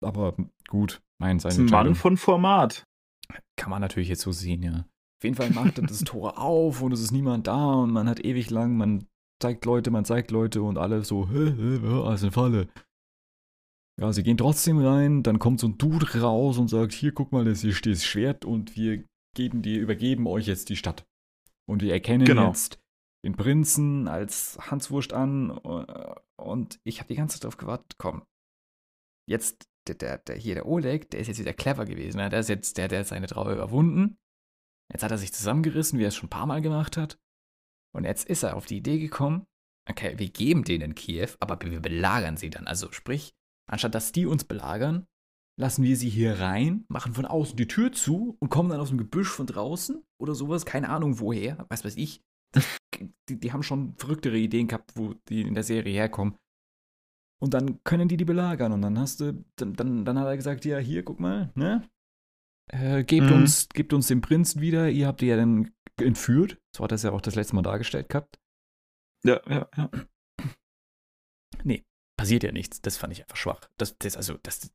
Aber gut, mein sein Mann von Format. Kann man natürlich jetzt so sehen, ja. Auf jeden Fall macht er das Tor auf und es ist niemand da und man hat ewig lang, man zeigt Leute, man zeigt Leute und alle so, alles eine Falle. Ja, sie gehen trotzdem rein, dann kommt so ein Dude raus und sagt, hier, guck mal, hier steht das Schwert und wir geben dir, übergeben euch jetzt die Stadt. Und wir erkennen genau. jetzt den Prinzen als Hanswurst an und ich habe die ganze Zeit darauf gewartet, komm, jetzt der, der, der hier, der Oleg, der ist jetzt wieder clever gewesen, ne? der ist jetzt der, der seine Trauer überwunden Jetzt hat er sich zusammengerissen, wie er es schon ein paar Mal gemacht hat. Und jetzt ist er auf die Idee gekommen, okay, wir geben denen Kiew, aber wir belagern sie dann. Also sprich, anstatt dass die uns belagern, lassen wir sie hier rein, machen von außen die Tür zu und kommen dann aus dem Gebüsch von draußen oder sowas. Keine Ahnung woher, was weiß ich. die, die haben schon verrücktere Ideen gehabt, wo die in der Serie herkommen. Und dann können die die belagern. Und dann hast du, dann, dann, dann hat er gesagt, ja, hier, guck mal, ne? Äh, gebt, mhm. uns, gebt uns den Prinzen wieder, ihr habt die ja dann entführt. So hat er es ja auch das letzte Mal dargestellt gehabt. Ja, ja, ja. Nee, passiert ja nichts. Das fand ich einfach schwach. Das, das also, das.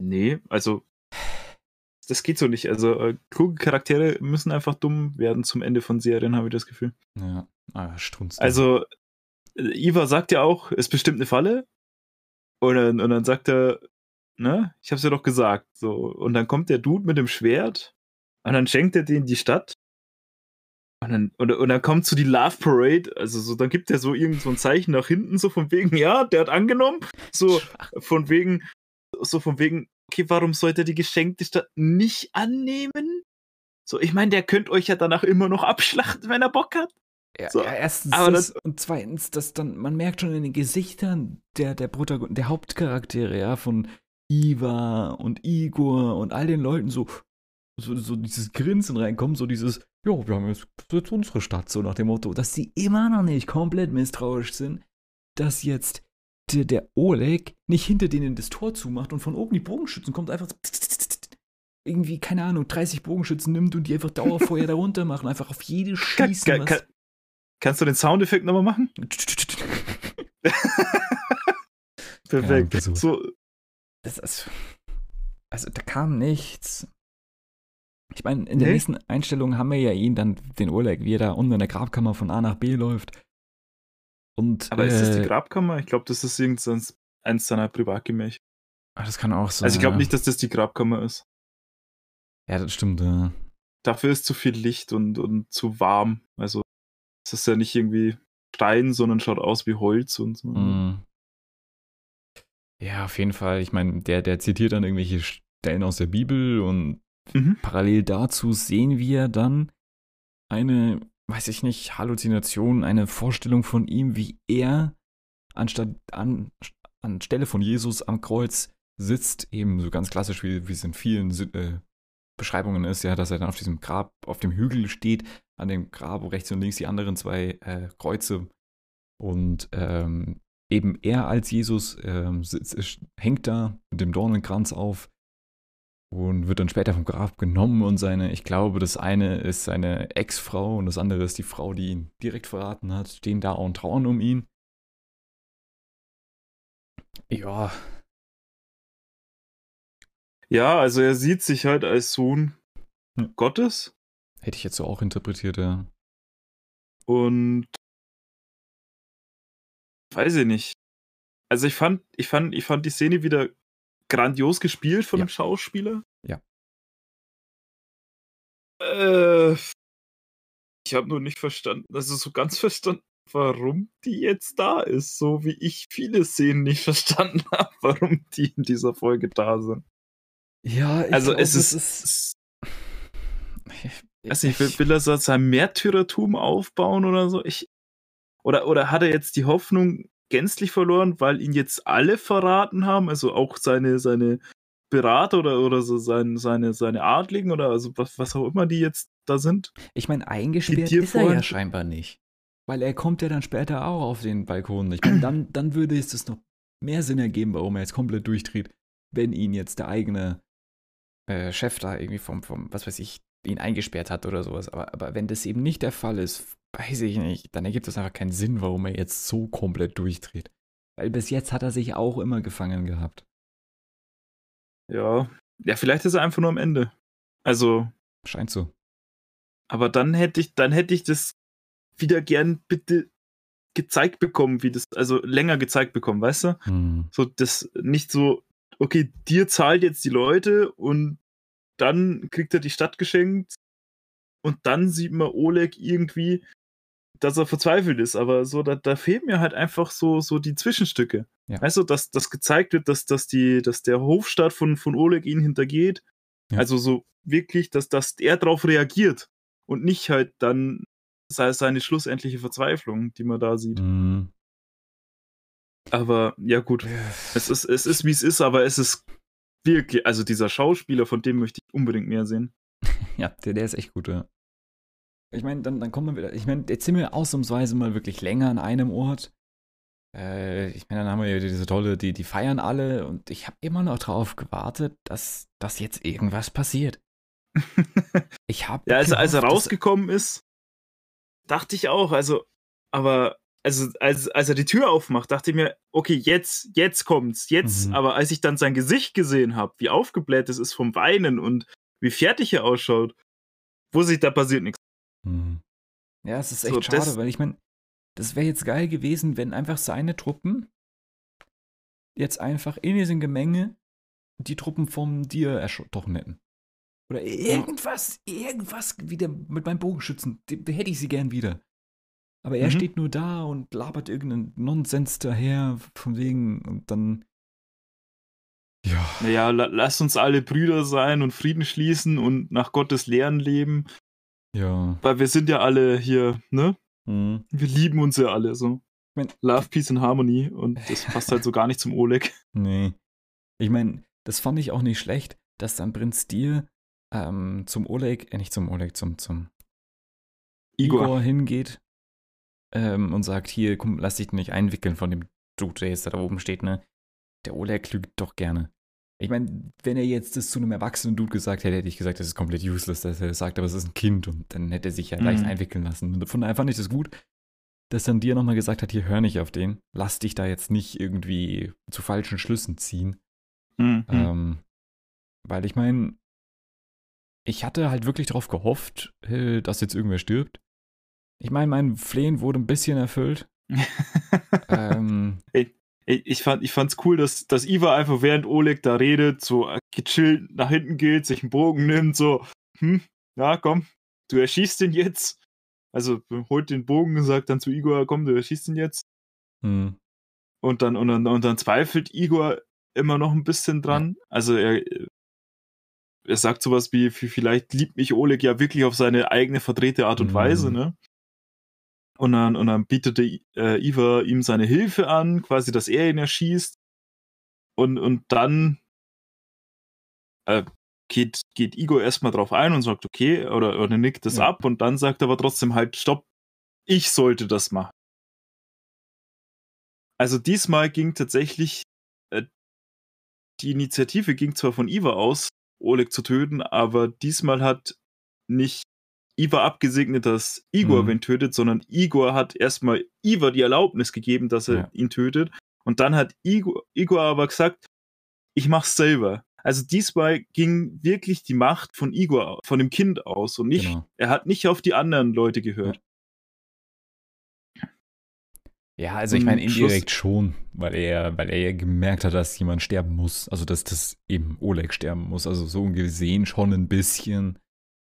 Nee, also. Das geht so nicht. Also, äh, kluge Charaktere müssen einfach dumm werden zum Ende von Serien, habe ich das Gefühl. Ja, ah, strunzt. Also, äh, Iva sagt ja auch, es ist bestimmt eine Falle. Und dann, und dann sagt er, ne? Ich hab's ja doch gesagt. So. Und dann kommt der Dude mit dem Schwert und dann schenkt er denen die Stadt. Und dann, und, und dann kommt so die Love Parade, also so, dann gibt er so irgend so ein Zeichen nach hinten, so von wegen, ja, der hat angenommen. So von wegen, so von wegen, okay, warum sollte er die geschenkte Stadt nicht annehmen? So, ich meine, der könnte euch ja danach immer noch abschlachten, wenn er Bock hat. Ja, so. ja erstens aber das, und zweitens, dass dann, man merkt schon in den Gesichtern der, der Protagon der Hauptcharaktere, ja, von Iva und Igor und all den Leuten so, so, so dieses Grinsen reinkommt, so dieses, ja, wir haben jetzt, jetzt unsere Stadt, so nach dem Motto, dass sie immer noch nicht komplett misstrauisch sind, dass jetzt der, der Oleg nicht hinter denen das Tor zumacht und von oben die Bogenschützen kommt einfach so irgendwie, keine Ahnung, 30 Bogenschützen nimmt und die einfach Dauerfeuer darunter machen, einfach auf jede schießen. Kann, kann, kannst du den Soundeffekt nochmal machen? Perfekt. Ja, so, das ist. Also da kam nichts. Ich meine, in der nee. nächsten Einstellung haben wir ja ihn dann, den Oleg, wie er da unten in der Grabkammer von A nach B läuft. Und, Aber äh, ist das die äh, Grabkammer? Ich glaube, das ist irgendein eins seiner Privatgemächer. Ah, das kann auch sein. Also ich glaube nicht, dass das die Grabkammer ist. Ja, das stimmt. Ja. Dafür ist zu viel Licht und, und zu warm. Also es ist ja nicht irgendwie Stein, sondern schaut aus wie Holz und so. Mm. Ja, auf jeden Fall. Ich meine, der, der zitiert dann irgendwelche Stellen aus der Bibel und mhm. parallel dazu sehen wir dann eine, weiß ich nicht, Halluzination, eine Vorstellung von ihm, wie er anstatt an, anstelle von Jesus am Kreuz sitzt, eben so ganz klassisch, wie, wie es in vielen äh, Beschreibungen ist, ja, dass er dann auf diesem Grab, auf dem Hügel steht, an dem Grab rechts und links die anderen zwei äh, Kreuze und ähm, eben er als Jesus ähm, sitzt, hängt da mit dem Dornenkranz auf und wird dann später vom Grab genommen und seine, ich glaube, das eine ist seine Ex-Frau und das andere ist die Frau, die ihn direkt verraten hat, stehen da und trauern um ihn. Ja. Ja, also er sieht sich halt als Sohn hm. Gottes. Hätte ich jetzt so auch interpretiert, ja. Und weiß ich nicht. Also ich fand, ich fand, ich fand die Szene wieder grandios gespielt von ja. dem Schauspieler. Ja. Äh, ich habe nur nicht verstanden, also so ganz verstanden, warum die jetzt da ist, so wie ich viele Szenen nicht verstanden habe, warum die in dieser Folge da sind. Ja, ich also glaub, es ist, ist weiß nicht, will, will er so sein Märtyrertum aufbauen oder so? Ich, oder, oder hat er jetzt die Hoffnung gänzlich verloren, weil ihn jetzt alle verraten haben? Also auch seine, seine Berater oder, oder so sein, seine, seine Adligen oder also was, was auch immer die jetzt da sind? Ich meine, eingesperrt ist er ja scheinbar nicht. Weil er kommt ja dann später auch auf den Balkon. Ich meine, dann, dann würde es das noch mehr Sinn ergeben, warum er jetzt komplett durchdreht, wenn ihn jetzt der eigene äh, Chef da irgendwie vom, vom, was weiß ich, ihn eingesperrt hat oder sowas. Aber, aber wenn das eben nicht der Fall ist, weiß ich nicht, dann ergibt es einfach keinen Sinn, warum er jetzt so komplett durchdreht. Weil bis jetzt hat er sich auch immer gefangen gehabt. Ja. Ja, vielleicht ist er einfach nur am Ende. Also. Scheint so. Aber dann hätte ich, dann hätte ich das wieder gern bitte gezeigt bekommen, wie das, also länger gezeigt bekommen, weißt du? Hm. So, das nicht so, okay, dir zahlt jetzt die Leute und dann kriegt er die Stadt geschenkt und dann sieht man Oleg irgendwie, dass er verzweifelt ist, aber so, da, da fehlen mir halt einfach so, so die Zwischenstücke. Ja. Weißt du, dass, dass gezeigt wird, dass, dass, die, dass der Hofstaat von, von Oleg ihn hintergeht. Ja. Also so wirklich, dass, dass er darauf reagiert und nicht halt dann seine schlussendliche Verzweiflung, die man da sieht. Mhm. Aber ja gut, es ist, es ist wie es ist, aber es ist wirklich, also dieser Schauspieler, von dem möchte ich unbedingt mehr sehen. ja, der, der ist echt gut, ja. Ich meine, dann, dann kommen wir wieder, ich meine, jetzt sind wir ausnahmsweise mal wirklich länger an einem Ort. Äh, ich meine, dann haben wir ja diese tolle, die, die feiern alle und ich habe immer noch drauf gewartet, dass, dass jetzt irgendwas passiert. ich habe. ja, als, als er rausgekommen ist, dachte ich auch, also, aber also als, als er die Tür aufmacht, dachte ich mir, okay, jetzt, jetzt kommt's, jetzt. Mhm. Aber als ich dann sein Gesicht gesehen habe, wie aufgebläht es ist vom Weinen und wie fertig er ausschaut, wusste ich, da passiert nichts. Mhm. Ja, es ist echt so, schade, weil ich meine, das wäre jetzt geil gewesen, wenn einfach seine Truppen jetzt einfach in diesem Gemenge die Truppen vom Dir erstochen hätten. Oder irgendwas, irgendwas wieder mit meinem Bogenschützen, da hätte ich sie gern wieder. Aber er mhm. steht nur da und labert irgendeinen Nonsens daher, von wegen, und dann. Ja. Naja, la lass uns alle Brüder sein und Frieden schließen und nach Gottes Lehren leben. Ja. Weil wir sind ja alle hier, ne? Mhm. Wir lieben uns ja alle so. Ich mein, Love, Peace and Harmony und das passt halt so gar nicht zum Oleg. Nee. Ich meine, das fand ich auch nicht schlecht, dass dann Prinz Dir ähm, zum Oleg, äh, nicht zum Oleg, zum, zum Igor, Igor hingeht ähm, und sagt, hier, komm, lass dich nicht einwickeln von dem Dude, der jetzt da oben steht, ne? Der Oleg lügt doch gerne. Ich meine, wenn er jetzt das zu einem erwachsenen Dude gesagt hätte, hätte ich gesagt, das ist komplett useless, dass er das sagt, aber es ist ein Kind und dann hätte er sich ja mhm. leicht einwickeln lassen. Und von daher fand ich das gut, dass dann dir nochmal gesagt hat, hier hör nicht auf den, lass dich da jetzt nicht irgendwie zu falschen Schlüssen ziehen. Mhm. Ähm, weil ich meine, ich hatte halt wirklich darauf gehofft, äh, dass jetzt irgendwer stirbt. Ich meine, mein Flehen wurde ein bisschen erfüllt. ähm, ich, fand, ich fand's cool, dass, dass Iva einfach während Oleg da redet, so gechillt nach hinten geht, sich einen Bogen nimmt, so, hm, ja, komm, du erschießt den jetzt. Also holt den Bogen und sagt dann zu Igor, komm, du erschießt ihn jetzt. Hm. Und, dann, und, dann, und dann zweifelt Igor immer noch ein bisschen dran. Also er, er sagt sowas wie, vielleicht liebt mich Oleg ja wirklich auf seine eigene verdrehte Art und hm. Weise, ne? Und dann, und dann bietet der, äh, Iva ihm seine Hilfe an, quasi, dass er ihn erschießt. Und, und dann äh, geht, geht Igor erstmal drauf ein und sagt, okay, oder, oder nickt das Ja. ab und dann sagt er aber trotzdem halt, stopp, ich sollte das machen. Also diesmal ging tatsächlich, äh, die Initiative ging zwar von Iva aus, Oleg zu töten, aber diesmal hat nicht Iva abgesegnet, dass Igor Mhm. wen tötet, sondern Igor hat erstmal Iva die Erlaubnis gegeben, dass er Ja. ihn tötet. Und dann hat Igor, Igor aber gesagt, ich mach's selber. Also diesmal ging wirklich die Macht von Igor, von dem Kind aus und nicht, Genau. er hat nicht auf die anderen Leute gehört. Ja, also ich meine Schluss- indirekt schon, weil er, weil er ja gemerkt hat, dass jemand sterben muss. Also dass das eben Oleg sterben muss. Also so gesehen schon ein bisschen.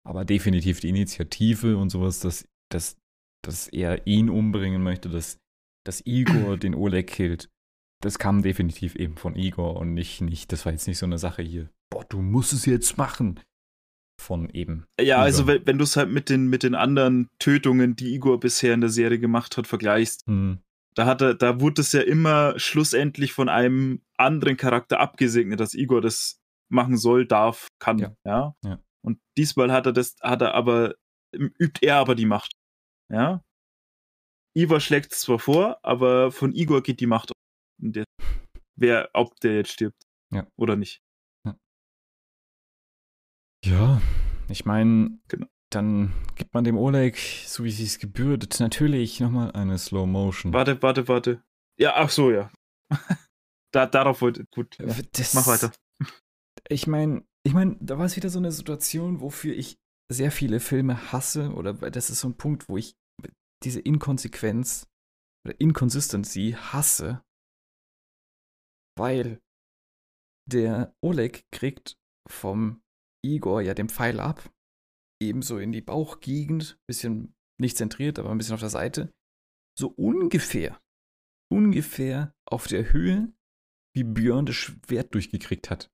Aber definitiv die Initiative und sowas, dass, dass, dass er ihn umbringen möchte, dass, dass Igor den Oleg killt. Das kam definitiv eben von Igor und nicht, nicht, das war jetzt nicht so eine Sache hier. Boah, du musst es jetzt machen. Von eben. Ja, also Igor. wenn, wenn du es halt mit den, mit den anderen Tötungen, die Igor bisher in der Serie gemacht hat, vergleichst, Hm, da hat er, da wurde es ja immer schlussendlich von einem anderen Charakter abgesegnet, dass Igor das machen soll, darf, kann. Ja. Ja. Ja. Und diesmal hat er das, hat er aber, übt er aber die Macht. Ja. Igor schlägt es zwar vor, aber von Igor geht die Macht der, wer, ob der jetzt stirbt. Ja. Oder nicht. Ja, ich meine, Genau. dann gibt man dem Oleg, so wie es gebührt, natürlich nochmal eine Slow Motion. Warte, warte, warte. Ja, ach so, ja. da, darauf wollte, gut. Ja. Das, Mach weiter. Ich meine, ich meine, da war es wieder so eine Situation, wofür ich sehr viele Filme hasse, oder das ist so ein Punkt, wo ich diese Inkonsequenz oder Inconsistency hasse, weil der Oleg kriegt vom Igor ja den Pfeil ab, ebenso in die Bauchgegend, bisschen nicht zentriert, aber ein bisschen auf der Seite, so ungefähr, ungefähr auf der Höhe, wie Björn das Schwert durchgekriegt hat.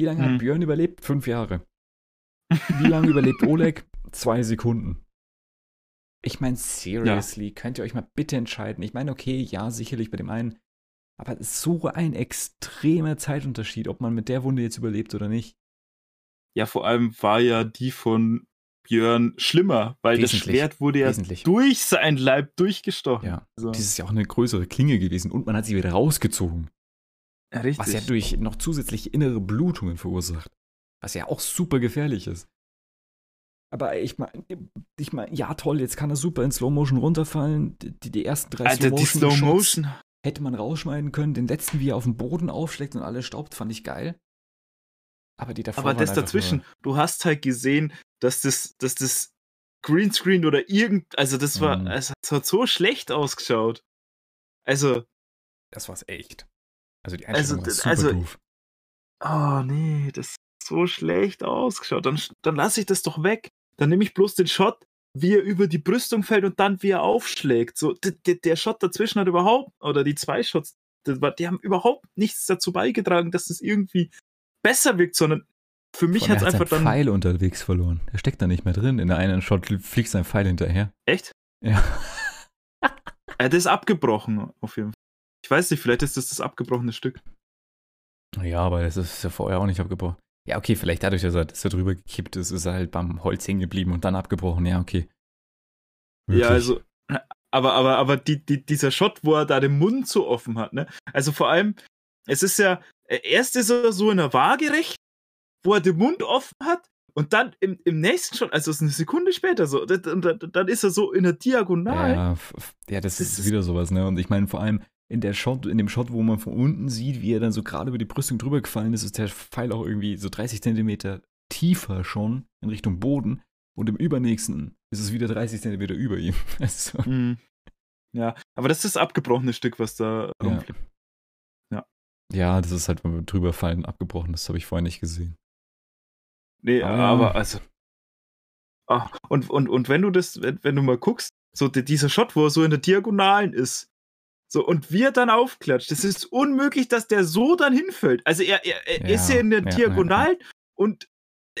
Wie lange Hm. hat Björn überlebt? Fünf Jahre. Wie lange überlebt Oleg? Zwei Sekunden. Ich meine, seriously, könnt ihr euch mal bitte entscheiden? Ich meine, okay, ja, sicherlich bei dem einen, aber es ist so ein extremer Zeitunterschied, ob man mit der Wunde jetzt überlebt oder nicht. Ja, vor allem war ja die von Björn schlimmer, weil das. Schwert wurde ja Wesentlich. durch sein Leib durchgestochen. Ja. Also, Das ist ja auch eine größere Klinge gewesen und man hat sie wieder rausgezogen. Richtig. Was ja durch noch zusätzliche innere Blutungen verursacht. Was ja auch super gefährlich ist. Aber ich meine, ich mein, ja toll, jetzt kann er super in Slow Motion runterfallen. Die, die ersten drei Alter, die Slow Shots Motion. hätte man rausschneiden können. Den letzten, wie er auf den Boden aufschlägt und alles staubt, fand ich geil. Aber die davor Aber das dazwischen, du hast halt gesehen, dass das, dass das Greenscreen oder irgend, also das war, Mhm. es hat so schlecht ausgeschaut. Also, das war's echt. Also die Also, Einstellung war d- super also- doof. oh nee, das ist so schlecht ausgeschaut. Dann, dann lasse ich das doch weg. Dann nehme ich bloß den Shot, wie er über die Brüstung fällt und dann wie er aufschlägt. So, der Shot dazwischen hat überhaupt, oder die zwei Shots, war, die haben überhaupt nichts dazu beigetragen, dass es irgendwie besser wirkt, sondern für mich hat es einfach dann. Pfeil unterwegs verloren. Der steckt da nicht mehr drin. In der einen Shot fliegt sein Pfeil hinterher. Echt? Ja. Er hat es abgebrochen, auf jeden Fall. Ich weiß nicht, vielleicht ist das das abgebrochene Stück. Ja, aber das ist ja vorher auch nicht abgebrochen. Ja, okay, vielleicht dadurch, dass er, dass er drüber gekippt ist, ist er halt beim Holz hängen geblieben und dann abgebrochen. Ja, okay. Möglich. Ja, also, aber, aber, aber die, die, dieser Shot, wo er da den Mund so offen hat, ne? Also vor allem, es ist ja, äh, erst ist er so in der Waagerecht, wo er den Mund offen hat, und dann im, im nächsten Shot, also es ist eine Sekunde später so, und dann, dann ist er so in der Diagonal. Ja, ja das, Das ist- wieder sowas, ne? Und ich meine, vor allem in der Shot, in dem Shot, wo man von unten sieht, wie er dann so gerade über die Brüstung drüber gefallen ist, ist der Pfeil auch irgendwie so 30 Zentimeter tiefer schon in Richtung Boden. Und im übernächsten ist es wieder 30 Zentimeter über ihm. Also, Mhm. Ja, aber das ist das abgebrochene Stück, was da ja. rumfliegt. Ja. ja, das ist halt beim drüberfallen abgebrochen. Das habe ich vorher nicht gesehen. Nee, Ah, ja. aber also. Ah, und, und, und wenn du das, wenn, wenn du mal guckst, so die, dieser Shot, wo er so in der Diagonalen ist, so und wie er dann aufklatscht, das ist unmöglich, dass der so dann hinfällt. Also er, er, er Ja, ist ja in der ja, ja, Diagonalen und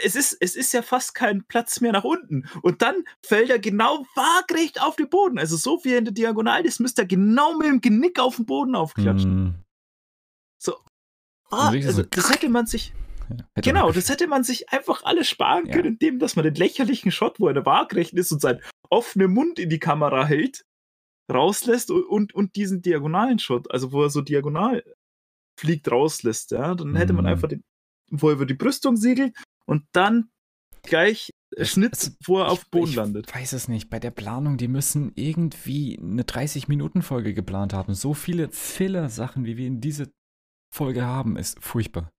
es ist, es ist ja fast kein Platz mehr nach unten. Und dann fällt er genau waagrecht auf den Boden. Also so wie er in der Diagonal ist, müsste er genau mit dem Genick auf den Boden aufklatschen. Mm, So. Ah, richtig also so das hätte man sich, ja, genau, man das hätte man sich einfach alles sparen Ja. können, indem dass man den lächerlichen Shot, wo er waagrecht ist und seinen offenen Mund in die Kamera hält, rauslässt und, und, diesen diagonalen Shot, also wo er so diagonal fliegt, rauslässt, ja, dann hätte man Mhm. einfach den, wo er über die Brüstung segelt und dann gleich Schnitt, es- wo er ich- auf den Boden ich landet. weiß es nicht. Bei der Planung, die müssen irgendwie eine 30-Minuten-Folge geplant haben. So viele Filler-Sachen, wie wir in diese Folge haben, ist furchtbar.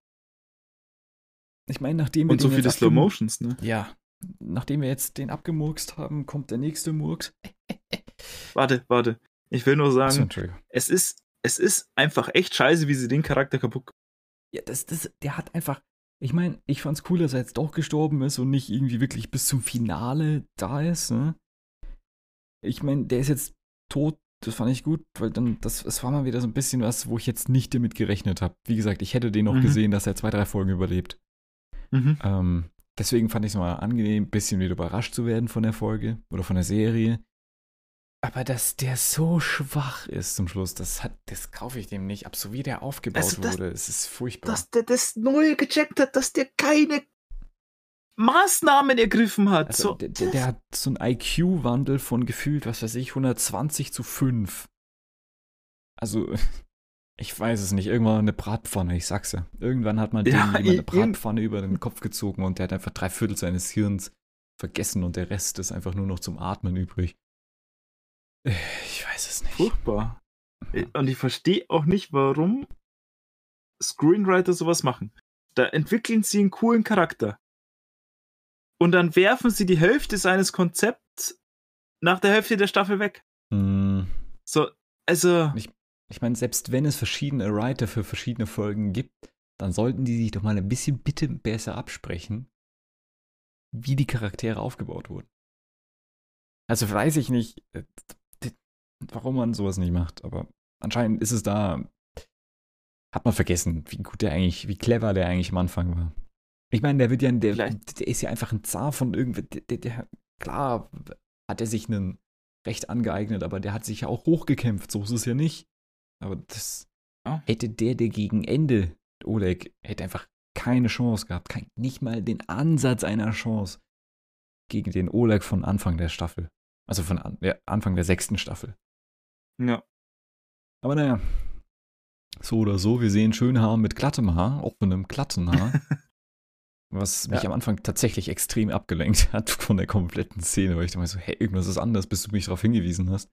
Ich meine, nachdem wir Und so viele Slow Motions, ne? Ja, nachdem wir jetzt den abgemurkst haben, kommt der nächste Murks. Warte, warte. Ich will nur sagen, Entschuldigung. es ist, es ist einfach echt scheiße, wie sie den Charakter kaputt Ja, das, das, der hat einfach. Ich meine, ich fand's cool, dass er jetzt doch gestorben ist und nicht irgendwie wirklich bis zum Finale da ist. Ne? Ich meine, der ist jetzt tot. Das fand ich gut, weil dann, das, das war mal wieder so ein bisschen was, wo ich jetzt nicht damit gerechnet habe. Wie gesagt, ich hätte den noch Mhm. gesehen, dass er zwei, drei Folgen überlebt. Mhm. Ähm, deswegen fand ich es mal angenehm, ein bisschen wieder überrascht zu werden von der Folge oder von der Serie. Aber dass der so schwach ist zum Schluss, das, hat, das kaufe ich dem nicht. Ab so wie der aufgebaut Also das- wurde, es ist furchtbar. Dass der das null gecheckt hat, dass der keine Maßnahmen ergriffen hat. Also, so, der, der, der hat so einen IQ-Wandel von gefühlt, was weiß ich, 120 zu 5. Also, ich weiß es nicht. Irgendwann eine Bratpfanne, ich sag's ja. Irgendwann hat man dem Ja, jemand eine Bratpfanne über den Kopf gezogen und der hat einfach drei Viertel seines Hirns vergessen und der Rest ist einfach nur noch zum Atmen übrig. Ich weiß es nicht. furchtbar. Und ich verstehe auch nicht, warum Screenwriter sowas machen. Da entwickeln sie einen coolen Charakter. Und dann werfen sie die Hälfte seines Konzepts nach der Hälfte der Staffel weg. Hm, So, also. Ich meine, selbst wenn es verschiedene Writer für verschiedene Folgen gibt, dann sollten die sich doch mal ein bisschen bitte besser absprechen, wie die Charaktere aufgebaut wurden. Also weiß ich nicht, äh, warum man sowas nicht macht, aber anscheinend ist es da, hat man vergessen, wie gut der eigentlich, wie clever der eigentlich am Anfang war. Ich meine, der wird ja, der, der ist ja einfach ein Zar von irgendwie, der, der, der, klar hat er sich einen Recht angeeignet, aber der hat sich ja auch hochgekämpft, so ist es ja nicht. Aber das Ja. hätte der, der gegen Ende, Oleg, hätte einfach keine Chance gehabt, kein, nicht mal den Ansatz einer Chance gegen den Oleg von Anfang der Staffel. Also von an, ja, Anfang der sechsten Staffel. Ja. Aber naja, so oder so, wir sehen Schönhaar mit glattem Haar, offenem, glatten Haar. was mich Ja. am Anfang tatsächlich extrem abgelenkt hat von der kompletten Szene, weil ich dachte so, hey, irgendwas ist anders, bis du mich darauf hingewiesen hast.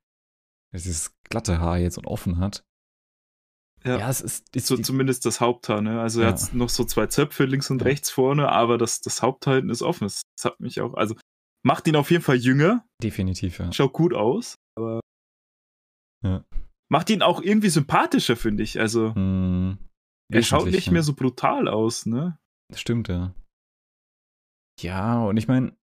Dass dieses glatte Haar jetzt und offen hat. Ja. es ist, ist So zumindest das Haupthaar, ne? Also er Ja. hat noch so zwei Zöpfe links und Ja. rechts vorne, aber das, das Haupthaar hinten ist offen. Das, das hat mich auch, also macht ihn auf jeden Fall jünger, definitiv, ja. schaut gut aus, aber Ja. macht ihn auch irgendwie sympathischer, finde ich. Also Hm, er schaut nicht ja. mehr so brutal aus, ne? Stimmt, ja. Ja, und ich meine,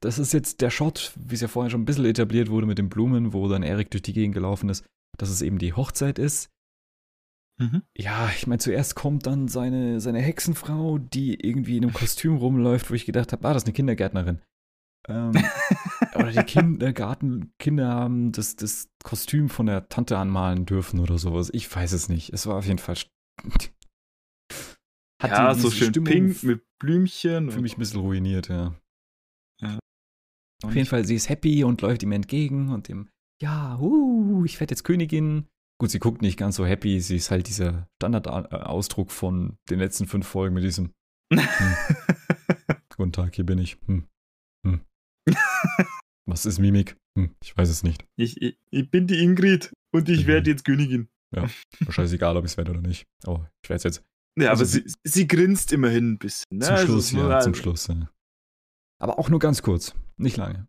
das ist jetzt der Shot, wie es ja vorher schon ein bisschen etabliert wurde mit den Blumen, wo dann Erik durch die Gegend gelaufen ist, dass es eben die Hochzeit ist. Mhm. Ja, ich meine, zuerst kommt dann seine, seine Hexenfrau, die irgendwie in einem Kostüm rumläuft, wo ich gedacht habe, ah, das ist eine Kindergärtnerin. Ähm, oder die Kindergarten, Kinder haben das, das Kostüm von der Tante anmalen dürfen oder sowas. Ich weiß es nicht. Es war auf jeden Fall. Hat ja, so schön Stimmung pink mit Blümchen. für mich ein bisschen ruiniert, ja. Ja. Auf jeden Fall, sie ist happy und läuft ihm entgegen und dem, ja, uh, ich werde jetzt Königin. Gut, sie guckt nicht ganz so happy, sie ist halt dieser Standardausdruck von den letzten fünf Folgen mit diesem, guten Tag, hier bin ich. Hm. Hm. Was ist Mimik? Hm, ich weiß es nicht. ich, ich, ich bin die Ingrid und ich werde jetzt Königin. Scheißegal, ob ich es werde oder nicht. Aber ich werde es jetzt Ja, aber Also, sie, sie grinst immerhin ein bisschen. Ne? zum Also Schluss, so, ja, also- zum Schluss. Ja. Aber auch nur ganz kurz, nicht lange.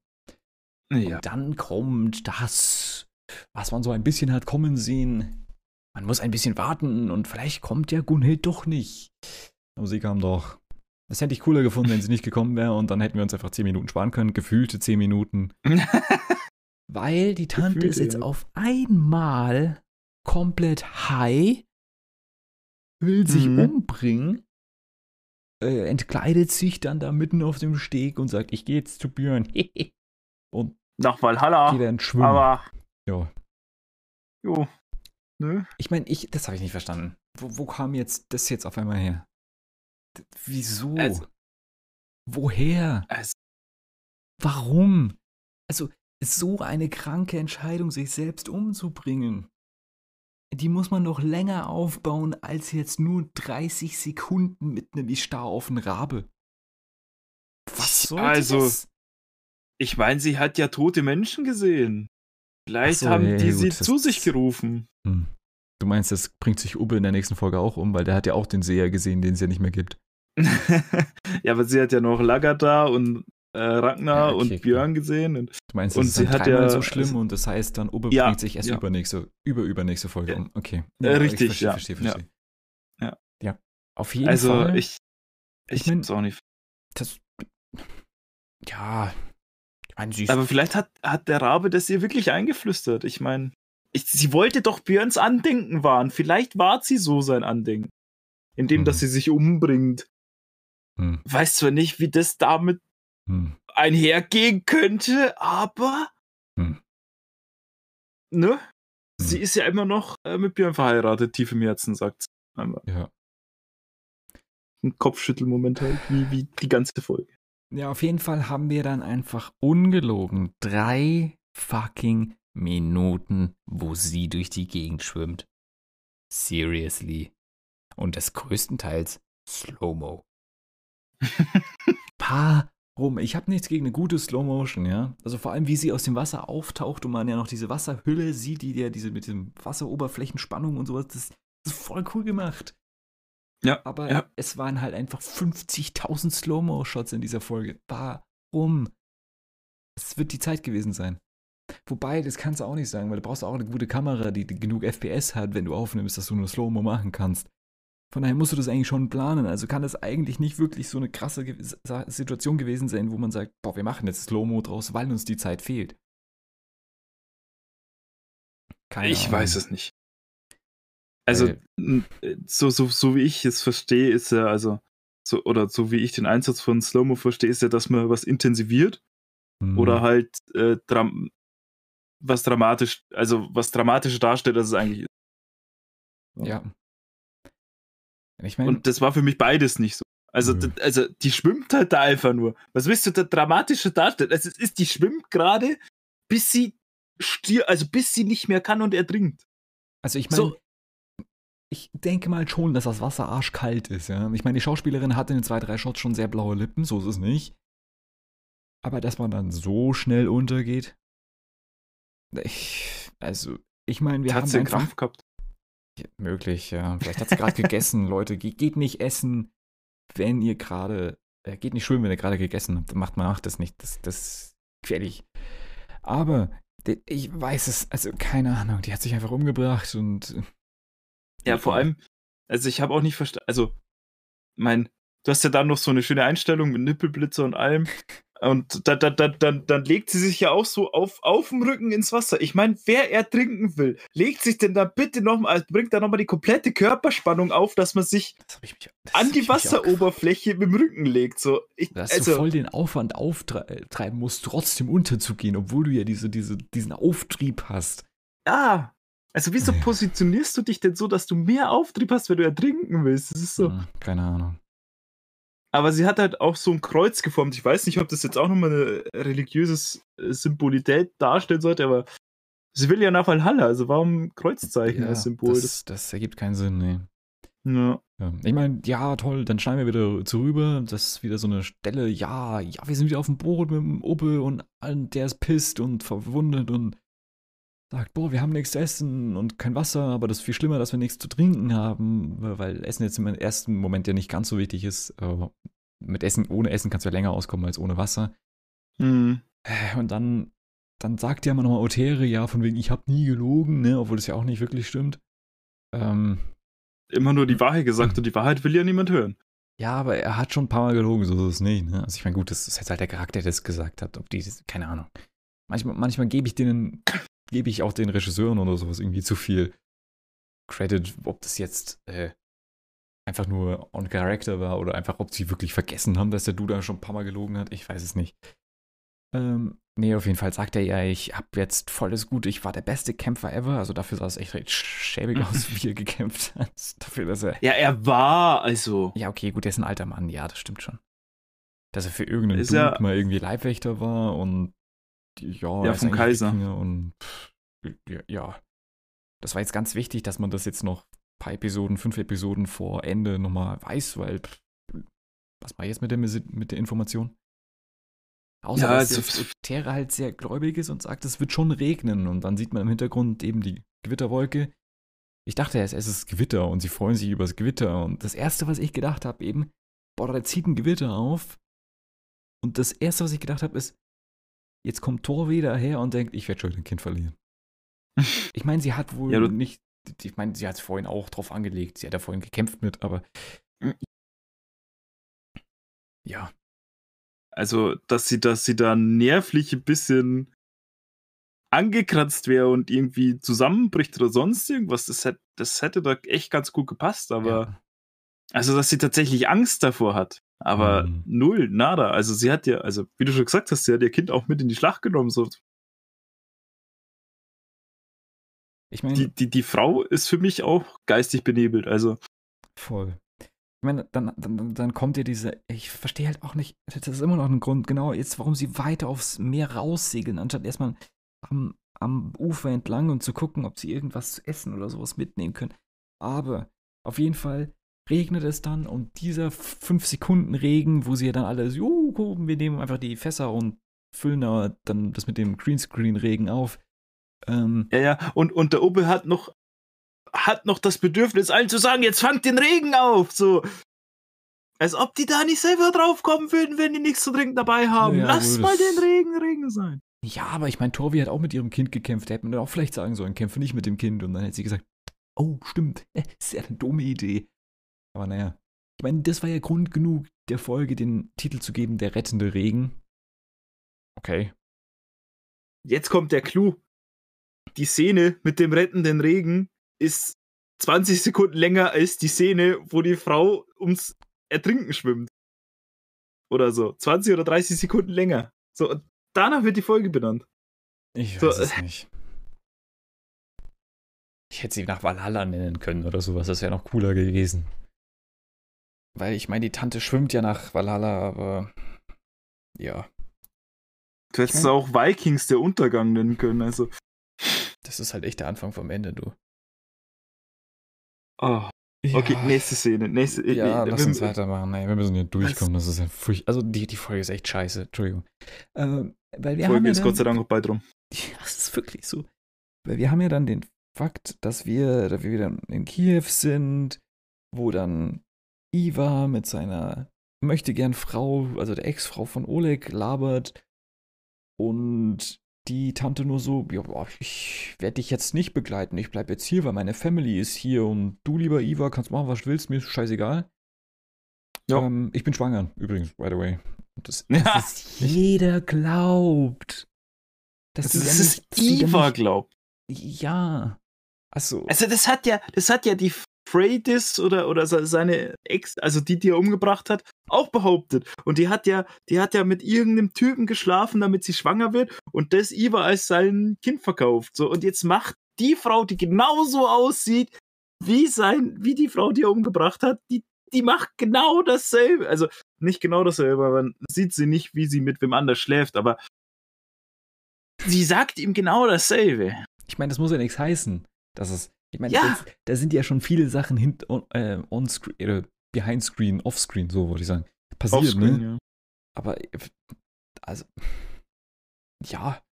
Ja. Und dann kommt das, was man so ein bisschen hat kommen sehen. Man muss ein bisschen warten und vielleicht kommt ja Gunhild doch nicht. Aber sie kam doch. Das hätte ich cooler gefunden, wenn sie nicht gekommen wäre und dann hätten wir uns einfach 10 Minuten sparen können. Gefühlte 10 Minuten. Weil die Tante Gefühlte, ist jetzt ja. auf einmal komplett high, will sich Mhm. umbringen äh, entkleidet sich dann da mitten auf dem Steg und sagt, ich gehe jetzt zu Björn. und Nach Valhalla. geht dann schwimmen. Aber, ja. jo. Nö. Ich meine, ich, das habe ich nicht verstanden. Wo, wo kam jetzt das jetzt auf einmal her? D wieso? Also- Woher? Also, Warum? Also, so eine kranke Entscheidung, sich selbst umzubringen. Die muss man doch länger aufbauen, als jetzt nur 30 Sekunden mit einem Ich starr auf einen Rabe. Was soll Also, das? ich meine, sie hat ja tote Menschen gesehen. Vielleicht so, haben ja, die ja, sie gut, das- zu sich gerufen. Hm. Du meinst, das bringt sich Ubbe in der nächsten Folge auch um, weil der hat ja auch den Seher gesehen, den es ja nicht mehr gibt. ja, aber sie hat ja noch Lagata und äh, Ragnar Ja, okay, und klar. Björn gesehen. Und Du meinst, das ist sie hat ja- so schlimm und das heißt dann, Ubbe Ja, bringt sich erst ja. übernächste, über übernächste Folge Ja. um. Okay. Äh, ich richtig, verstehe, ja. verstehe, Ja. verstehe. Ja. Ja. Auf jeden also Fall. ich, ich, Ich mein- auch nicht. das, ja. Sie ist Aber vielleicht hat, hat der Rabe das ihr wirklich eingeflüstert. Ich meine, sie wollte doch Björns Andenken wahren. Vielleicht war sie so sein Andenken. Indem, Mhm. dass sie sich umbringt. Hm, Weiß zwar nicht, wie das damit hm, einhergehen könnte, aber. Hm. Ne? Sie Hm. ist ja immer noch äh, mit Björn verheiratet, tief im Herzen, sagt sie. Einmal. ja. Ein Kopfschüttelmoment halt, wie, wie die ganze Folge. Ja, auf jeden Fall haben wir dann einfach ungelogen drei fucking Minuten, wo sie durch die Gegend schwimmt. Seriously. Und das größtenteils Slow-Mo. Warum? Ich habe nichts gegen eine gute Slow-Motion, ja. Also vor allem, wie sie aus dem Wasser auftaucht und man ja noch diese Wasserhülle sieht, die ja diese mit dem Wasseroberflächenspannung und sowas, das ist voll cool gemacht. Ja, Aber ja. es waren halt einfach 50.000 Slow-Mo-Shots in dieser Folge. Warum? Es wird die Zeit gewesen sein. Wobei, das kannst du auch nicht sagen, weil du brauchst auch eine gute Kamera, die, die genug FPS hat, wenn du aufnimmst, dass du nur Slow-Mo machen kannst. Von daher musst du das eigentlich schon planen. Also kann das eigentlich nicht wirklich so eine krasse Ge Situation gewesen sein, wo man sagt, boah, wir machen jetzt Slow-Mo draus, weil uns die Zeit fehlt. Keine ich Ahnung. weiß es nicht. Also, äh, so, so, so wie ich es verstehe, ist ja, also, so, oder so wie ich den Einsatz von Slow-Mo verstehe, ist ja, dass man was intensiviert Hm. oder halt äh, dram was dramatisch, also was dramatischer darstellt, als es eigentlich ist. Ja. Ich meine, Und das war für mich beides nicht so. Also, also die schwimmt halt da einfach nur. Was willst du da dramatischer darstellen? Also, es ist, die schwimmt gerade, bis sie stier, also bis sie nicht mehr kann und ertrinkt. Also ich meine, So. Ich denke mal schon, dass das Wasser arschkalt ist, ja. Ich meine, die Schauspielerin hatte in den zwei, drei Shots schon sehr blaue Lippen, so ist es nicht. Aber dass man dann so schnell untergeht. Ich, also, ich meine, wir hat haben sie einen einfach Krampf gehabt. möglich, ja. Vielleicht hat sie gerade gegessen, Leute. Ge geht nicht essen, wenn ihr gerade, äh, geht nicht schwimmen, wenn ihr gerade gegessen habt. Macht man macht das nicht. Das, das ist gefährlich. Aber ich weiß es, also keine Ahnung. Die hat sich einfach umgebracht und Ja, vor allem, also ich habe auch nicht verstanden, also, mein, du hast ja dann noch so eine schöne Einstellung mit Nippelblitzer und allem. Und da, da, da, dann, dann legt sie sich ja auch so auf, auf dem Rücken ins Wasser. Ich meine, wer ertrinken will, legt sich denn da bitte nochmal, bringt da nochmal die komplette Körperspannung auf, dass man sich mich, an die. Wasseroberfläche mit dem Rücken legt. So, ich, Dass du also, voll den Aufwand auftreiben musst, trotzdem unterzugehen, obwohl du ja diese, diese, diesen Auftrieb hast. ja. Also, wieso Ja. positionierst du dich denn so, dass du mehr Auftrieb hast, wenn du ertrinken willst? Das ist so. Hm, keine Ahnung. Aber sie hat halt auch so ein Kreuz geformt. Ich weiß nicht, ob das jetzt auch nochmal eine religiöse äh, Symbolität darstellen sollte, aber sie will ja nach Valhalla, also warum Kreuzzeichen Ja, als Symbol? das, das ergibt keinen Sinn, nee. ja. Ja. Ich meine, ja, toll, dann schneiden wir wieder zu rüber. Das ist wieder so eine Stelle, ja, ja, wir sind wieder auf dem Boot mit dem Oppe und der ist pisst und verwundet und sagt, boah, wir haben nichts zu essen und kein Wasser, aber das ist viel schlimmer, dass wir nichts zu trinken haben, weil Essen jetzt im ersten Moment ja nicht ganz so wichtig ist. Aber mit Essen, ohne Essen kannst du ja länger auskommen als ohne Wasser. Hm. Äh, Und dann, dann sagt ja immer nochmal Otere, ja, von wegen, ich habe nie gelogen, ne, obwohl das ja auch nicht wirklich stimmt. Ähm, Immer nur die Wahrheit gesagt und die Wahrheit will ja niemand hören. Ja, aber er hat schon ein paar Mal gelogen, so ist es nicht. Ne? Also ich meine, gut, das ist jetzt halt der Charakter, der das gesagt hat. Ob die, keine Ahnung. Manchmal, manchmal gebe ich denen, gebe ich auch den Regisseuren oder sowas irgendwie zu viel Credit, ob das jetzt, äh, einfach nur on Character war oder einfach, ob sie wirklich vergessen haben, dass der Duda schon ein paar Mal gelogen hat. Ich weiß es nicht. Ähm, nee, auf jeden Fall sagt er ja, ich hab jetzt voll das Gute, ich war der beste Kämpfer ever. Also dafür sah es echt recht schäbig aus, wie er gekämpft hat. dafür, dass er. Ja, er war, also. Ja, okay, gut, er ist ein alter Mann, ja, das stimmt schon. Dass er für irgendeinen Dude mal irgendwie Leibwächter war und ja, Ja, vom Kaiser. Und pff, ja. Das war jetzt ganz wichtig, dass man das jetzt noch ein paar Episoden, fünf Episoden vor Ende nochmal weiß, weil pff, was mache ich jetzt mit der, mit der Information? Außer, Ja, dass also- Terra halt sehr gläubig ist und sagt, es wird schon regnen. Und dann sieht man im Hintergrund eben die Gewitterwolke. Ich dachte erst, es ist Gewitter und sie freuen sich über das Gewitter. Und das Erste, was ich gedacht habe, eben, boah, da zieht ein Gewitter auf. Und das Erste, was ich gedacht habe, ist, jetzt kommt Thor wieder her und denkt, ich werde schon ein Kind verlieren. Ich meine, sie hat wohl Ja, nicht, ich meine, sie hat es vorhin auch drauf angelegt. Sie hat ja vorhin gekämpft mit, aber ja, Also, dass sie, dass sie da nervlich ein bisschen angekratzt wäre und irgendwie zusammenbricht oder sonst irgendwas, das hätte, das hätte da echt ganz gut gepasst, aber ja. also, dass sie tatsächlich Angst davor hat. Aber Mhm. null, nada. Also sie hat ja, also wie du schon gesagt hast, sie hat ihr Kind auch mit in die Schlacht genommen. So. ich meine, Die, die, die Frau ist für mich auch geistig benebelt. Also Voll. Ich meine, dann, dann, dann kommt dir diese, ich verstehe halt auch nicht, das ist immer noch ein Grund, genau jetzt, warum sie weiter aufs Meer raussegeln, anstatt erstmal am, am Ufer entlang und zu gucken, ob sie irgendwas zu essen oder sowas mitnehmen können. Aber auf jeden Fall regnet es dann und dieser 5 Sekunden Regen, wo sie ja dann alle so, "Jo, wir nehmen einfach die Fässer und füllen da dann das mit dem Greenscreen-Regen auf. Ähm, Ja, ja, und, und der Obe hat noch, hat noch das Bedürfnis, allen zu sagen, jetzt fangt den Regen auf. So. Als ob die da nicht selber draufkommen würden, wenn die nichts zu trinken dabei haben. Ja, Lass mal das- den Regen Regen sein. Ja, aber ich meine, Torvi hat auch mit ihrem Kind gekämpft. Da hätte man dann auch vielleicht sagen sollen, kämpfe nicht mit dem Kind. Und dann hätte sie gesagt, oh, stimmt, ist ja eine dumme Idee. Aber naja, ich meine, das war ja Grund genug, der Folge den Titel zu geben, der rettende Regen. Okay. Jetzt kommt der Clou. Die Szene mit dem rettenden Regen ist 20 Sekunden länger als die Szene, wo die Frau ums Ertrinken schwimmt. Oder so. 20 oder 30 Sekunden länger. So, und danach wird die Folge benannt. Ich So, weiß es nicht. Ich hätte sie nach Valhalla nennen können oder sowas. Das wäre noch cooler gewesen. Weil ich meine, die Tante schwimmt ja nach Valhalla, aber ja, Du hättest Ich es mein- auch Vikings der Untergang nennen können. Also, das ist halt echt der Anfang vom Ende, du. oh. okay, nächste Szene. Nächste, Ja, äh, lass wir- uns weitermachen. Ey, wir müssen hier durchkommen. Das ist ja furcht. Also die, die Folge ist echt scheiße. Entschuldigung. Ähm, weil wir haben Folge ja ist dann, Gott sei Dank auch bald rum. Ja, das ist wirklich so. Weil wir haben ja dann den Fakt, dass wir, dass wir wieder in Kiew sind, wo dann Iva mit seiner möchte gern Frau, also der Ex-Frau von Oleg, labert und die Tante nur so, ja, ich werde dich jetzt nicht begleiten, ich bleib jetzt hier, weil meine Family ist hier und du, lieber Iva, kannst machen, was du willst, mir ist scheißegal. Ja. Ähm, ich bin schwanger, übrigens, by the way. Und Das, Ja. das jeder glaubt. Dass Das, das ja ist nicht- Iva, glaubt. Ja. Achso. Also das hat ja, das hat ja die Freydis oder, oder se- seine Ex, also die, die er umgebracht hat, auch behauptet. Und die hat ja, die hat ja mit irgendeinem Typen geschlafen, damit sie schwanger wird und das Iva als sein Kind verkauft. So, und jetzt macht die Frau, die genauso aussieht, wie sein, wie die Frau, die er umgebracht hat, die, die macht genau dasselbe. Also nicht genau dasselbe, man sieht sie nicht, wie sie mit wem anders schläft, aber sie sagt ihm genau dasselbe. Ich meine, das muss ja nichts heißen. Das ist. Ich meine, Ja. da sind ja schon viele Sachen hint, on, äh, on screen, äh, behind screen, off screen, so würde ich sagen. Passiert, ne? ja. Aber, also, ja.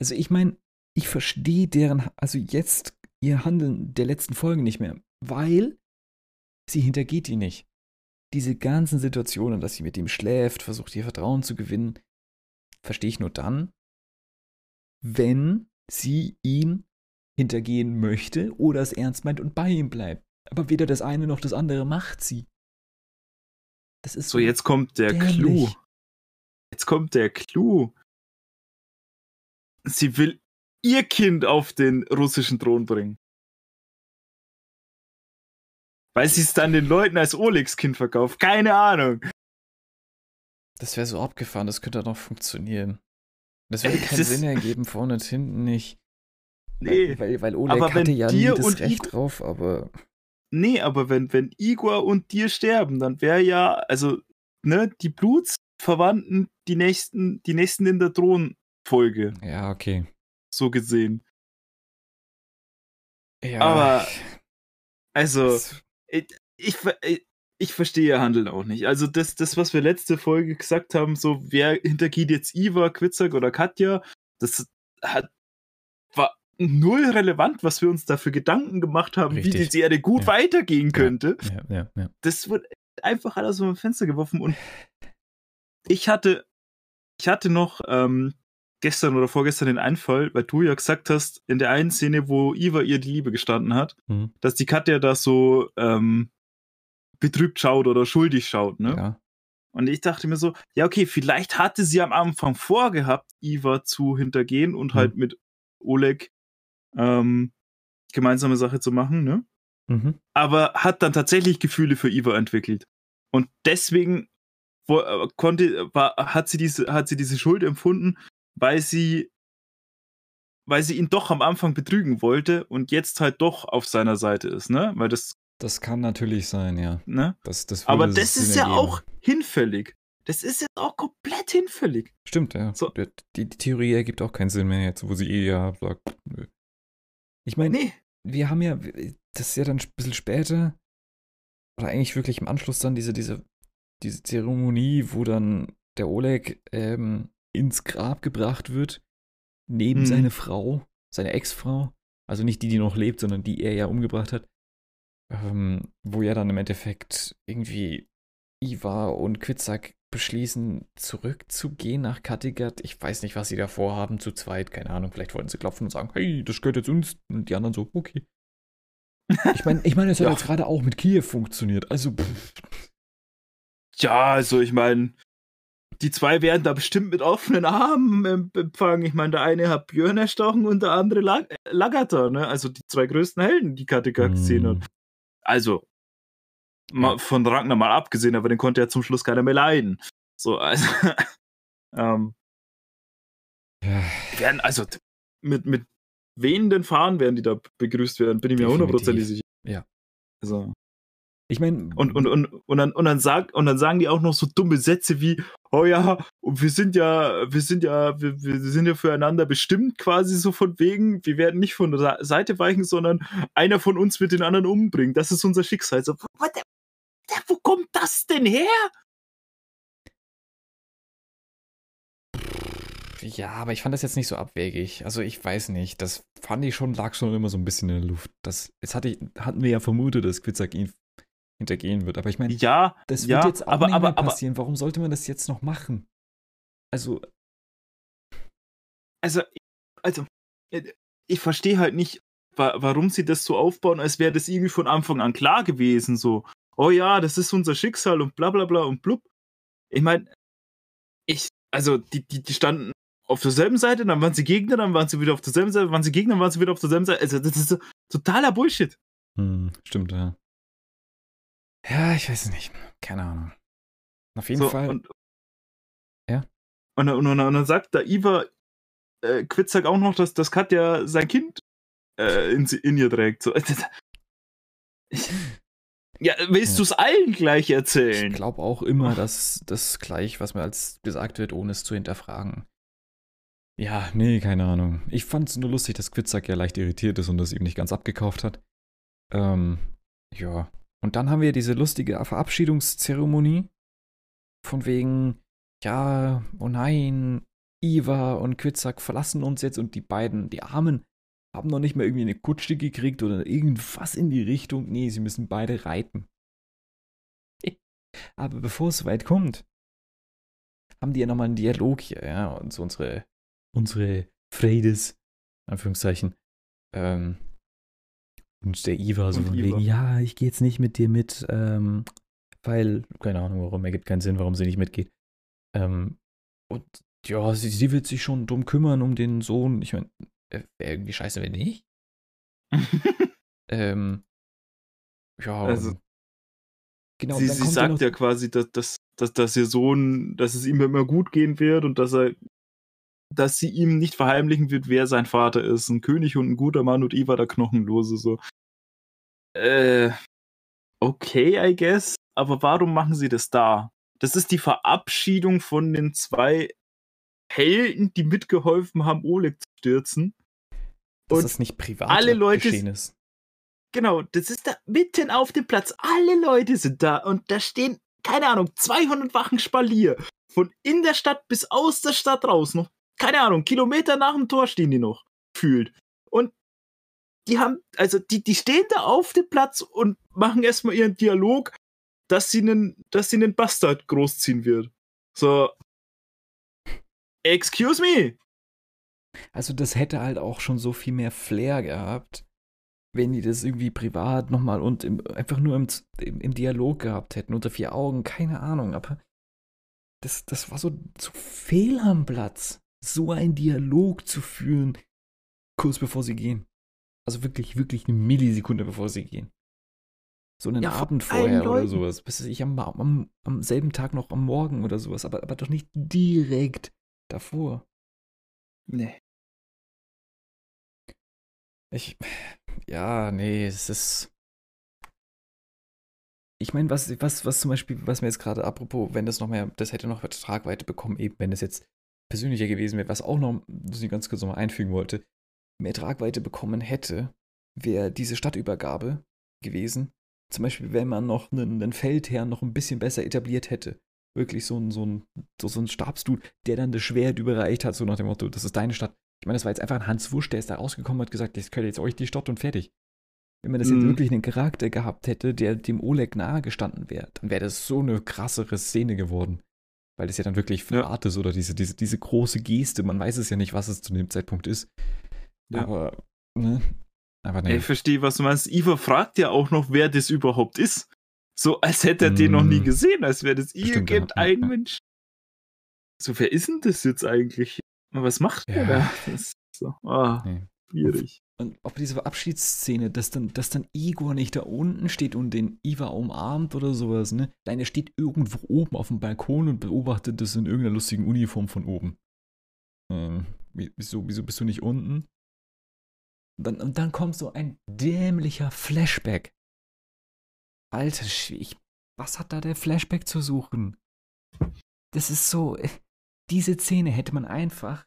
Also, ich meine, ich verstehe deren, also jetzt ihr Handeln der letzten Folge nicht mehr, weil sie hintergeht die nicht. Diese ganzen Situationen, dass sie mit ihm schläft, versucht ihr Vertrauen zu gewinnen, verstehe ich nur dann, wenn sie ihn hintergehen möchte oder es ernst meint und bei ihm bleibt. Aber weder das eine noch das andere macht sie. Das ist So, jetzt kommt der dämlich. Clou. Jetzt kommt der Clou. Sie will ihr Kind auf den russischen Thron bringen. Weil sie es dann den Leuten als Olex-Kind verkauft. Keine Ahnung. Das wäre so abgefahren, das könnte doch funktionieren. Das würde keinen das Sinn ergeben, vorne und hinten nicht. Nee. Weil, weil Oleg Aber hatte ja nie dir das und Recht Igor- drauf, aber Nee, aber wenn, wenn Igor und dir sterben, dann wäre ja, also, ne, die Blutsverwandten die nächsten, die nächsten in der Thronfolge, ja, okay. so gesehen. Ja, Aber- Also, das- ich, ich, ver- ich verstehe Handeln auch nicht. Also, das, das, was wir letzte Folge gesagt haben, so, wer hintergeht jetzt Iva, Quitzak oder Katja, das hat, war null relevant, was wir uns da für Gedanken gemacht haben, wie Richtig. die Serie gut Ja. weitergehen könnte. ja, ja, das wird einfach alles aus dem Fenster geworfen und ich hatte, ich hatte noch ähm, gestern oder vorgestern den Einfall, weil du ja gesagt hast, in der einen Szene, wo Iva ihr die Liebe gestanden hat, Mhm. dass die Katja da so ähm, betrübt schaut oder schuldig schaut, ne? Und ich dachte mir so, ja, okay, vielleicht hatte sie am Anfang vorgehabt, Iva zu hintergehen und Mhm. halt mit Oleg ähm, gemeinsame Sache zu machen, ne? Mhm. aber hat dann tatsächlich Gefühle für Iva entwickelt. Und deswegen wo, äh, konnte, war, hat, sie diese, hat sie diese Schuld empfunden, weil sie, weil sie ihn doch am Anfang betrügen wollte und jetzt halt doch auf seiner Seite ist, ne? Weil das, Das kann natürlich sein, ja. ne? Das, das Aber das ist ja ergeben. auch hinfällig. Das ist jetzt auch komplett hinfällig. Stimmt, ja. So. Die, die Theorie ergibt auch keinen Sinn mehr jetzt, wo sie eh ja sagt, nö. Ich meine, Nee. wir haben ja, das ist ja dann ein bisschen später, oder eigentlich wirklich im Anschluss dann diese, diese, diese Zeremonie, wo dann der Oleg ähm, ins Grab gebracht wird, neben Mhm. seine Frau, seine Ex-Frau, also nicht die, die noch lebt, sondern die er ja umgebracht hat, ähm, wo ja dann im Endeffekt irgendwie Iva und Quitzak beschließen, zurückzugehen nach Kattegat. Ich weiß nicht, was sie da vorhaben, zu zweit, keine Ahnung. Vielleicht wollten sie klopfen und sagen, hey, das gehört jetzt uns. Und die anderen so, okay. Ich meine, ich meine, es hat Ja. jetzt gerade auch mit Kiew funktioniert. Also, pff, Ja, also ich meine, die zwei werden da bestimmt mit offenen Armen em- empfangen. Ich meine, der eine hat Björn erstochen und der andere Lag Lagata, ne? Also die zwei größten Helden, die Kattegat gesehen hat. mm, Also, mal, von Ragnar mal abgesehen, aber den konnte ja zum Schluss keiner mehr leiden. So, also, ähm, ja, werden, also mit, mit wehenden Fahnen werden die da begrüßt werden, bin ich mir hundertprozentig sicher. Ja. Also, ich meine, und, und, und, und, dann, und, dann sag, und dann sagen die auch noch so dumme Sätze wie, oh ja, und wir sind ja, wir sind ja, wir, wir sind ja füreinander bestimmt, quasi so von wegen, wir werden nicht von der Seite weichen, sondern einer von uns wird den anderen umbringen. Das ist unser Schicksal. So, what the, wo kommt das denn her? ja, aber ich fand das jetzt nicht so abwegig. Also, ich weiß nicht. Das fand ich schon, lag schon immer so ein bisschen in der Luft. Das, jetzt hatte ich, hatten wir ja vermutet, dass Quitzak ihn hintergehen wird. Aber ich meine, Ja, das ja, wird jetzt auch aber, nicht aber, mehr aber, passieren. Warum sollte man das jetzt noch machen? Also, also, also, äh, ich verstehe halt nicht, wa warum sie das so aufbauen, als wäre das irgendwie von Anfang an klar gewesen. So, oh ja, das ist unser Schicksal und bla bla bla und blub. Ich meine, ich, also, die, die, die standen auf derselben Seite, dann waren sie Gegner, dann waren sie wieder auf derselben Seite, waren sie Gegner, dann waren sie wieder auf derselben Seite. Also, das ist so totaler Bullshit. hm, stimmt, ja. Ja, ich weiß es nicht. Keine Ahnung. Auf jeden so, Fall. Und, Ja. Und, dann- und, dann- und dann sagt da Iva äh, Quitzak auch noch, dass, dass Katja sein Kind äh, in, sie- in ihr trägt. So, ich, ja, willst Ja. du es allen gleich Ich erzählen? glaube auch immer, dass das gleich, was mir als gesagt wird, ohne es zu hinterfragen. Ja, nee, keine Ahnung. Ich fand es nur lustig, dass Quitzak ja leicht irritiert ist und das ihm nicht ganz abgekauft hat. Ähm, ja. Und dann haben wir diese lustige Verabschiedungszeremonie. Von wegen, ja, oh nein, Iva und Quitzak verlassen uns jetzt und die beiden, die Armen, haben noch nicht mal irgendwie eine Kutsche gekriegt oder irgendwas in die Richtung. Nee, sie müssen beide reiten. Aber bevor es soweit kommt, haben die ja nochmal einen Dialog hier, ja, und so unsere, unsere Friedes, Anführungszeichen, ähm, und der Iva so Und von Iva. wegen, ja, ich gehe jetzt nicht mit dir mit, ähm, weil, keine Ahnung warum, ergibt keinen Sinn, warum sie nicht mitgeht. Ähm, und ja, sie, sie wird sich schon drum kümmern, um den Sohn. Ich meine, wäre irgendwie scheiße, wenn nicht. Ähm, Ja, Also, genau. sie dann sie sagt noch- ja quasi, dass, dass, dass, dass ihr Sohn, dass es ihm immer gut gehen wird und dass er, dass sie ihm nicht verheimlichen wird, wer sein Vater ist. Ein König und ein guter Mann und Eva der Knochenlose. So. Äh, okay, I guess. Aber warum machen sie das da? Das ist die Verabschiedung von den zwei Helden, die mitgeholfen haben, Oleg zu stürzen. Dass und das nicht privat alle Leute- geschehen ist. Genau, das ist da mitten auf dem Platz. Alle Leute sind da und da stehen, keine Ahnung, 200 Wachen Spalier. Von in der Stadt bis aus der Stadt raus. Noch, keine Ahnung, Kilometer nach dem Tor stehen die noch. Fühlt. Und die haben, also die, die stehen da auf dem Platz und machen erstmal ihren Dialog, dass sie einen, dass sie einen Bastard großziehen wird. So. Excuse me. Also das hätte halt auch schon so viel mehr Flair gehabt, wenn die das irgendwie privat nochmal und im, einfach nur im, im, im Dialog gehabt hätten, unter vier Augen, keine Ahnung, aber das, das war so, so fehl am Platz, so einen Dialog zu führen, kurz bevor sie gehen. Also wirklich, wirklich eine Millisekunde bevor sie gehen. So einen Ja, Abend vorher oder Leuten. sowas. Bis ich am, am, am selben Tag noch am Morgen oder sowas, aber, aber doch nicht direkt davor. Nee. Ich, ja, nee, es ist. Ich meine, was, was, was zum Beispiel, was mir jetzt gerade, apropos, wenn das noch mehr, das hätte noch Tragweite bekommen, eben wenn das jetzt persönlicher gewesen wäre, was auch noch, das ich ganz kurz nochmal einfügen wollte, mehr Tragweite bekommen hätte, wäre diese Stadtübergabe gewesen. Zum Beispiel, wenn man noch einen, einen Feldherrn noch ein bisschen besser etabliert hätte. Wirklich so ein, so ein, so, ein Stabsdude, der dann das Schwert überreicht hat, so nach dem Motto, das ist deine Stadt. Ich meine, das war jetzt einfach ein Hans Wusch, der ist da rausgekommen und hat gesagt, das gehört jetzt euch die Stadt und fertig. Wenn man das jetzt Mhm. wirklich einen Charakter gehabt hätte, der dem Oleg nahe gestanden wäre, dann wäre das so eine krassere Szene geworden. Weil das ja dann wirklich Ja. Fahrt ist oder diese, diese, diese große Geste. Man weiß es ja nicht, was es zu dem Zeitpunkt ist. Ja. Aber, ne? Aber nee. Ey, Ich verstehe, was du meinst. Iva fragt ja auch noch, wer das überhaupt ist. So, als hätte er den noch nie Mm. gesehen, als wäre das irgendein ja. Mensch. So, wer ist denn das jetzt eigentlich? Was macht der Ja. da? Das ist so, ah, Nee. schwierig. Und auch diese Abschiedsszene, dass dann, dass dann Igor nicht da unten steht und den Iva umarmt oder sowas, ne? Nein, er steht irgendwo oben auf dem Balkon und beobachtet das in irgendeiner lustigen Uniform von oben. Ähm, wie- wieso, wieso bist du nicht unten? Und dann, und dann kommt so ein dämlicher Flashback. Alter Schwede, ich- was hat da der Flashback zu suchen? Das ist so, diese Szene hätte man einfach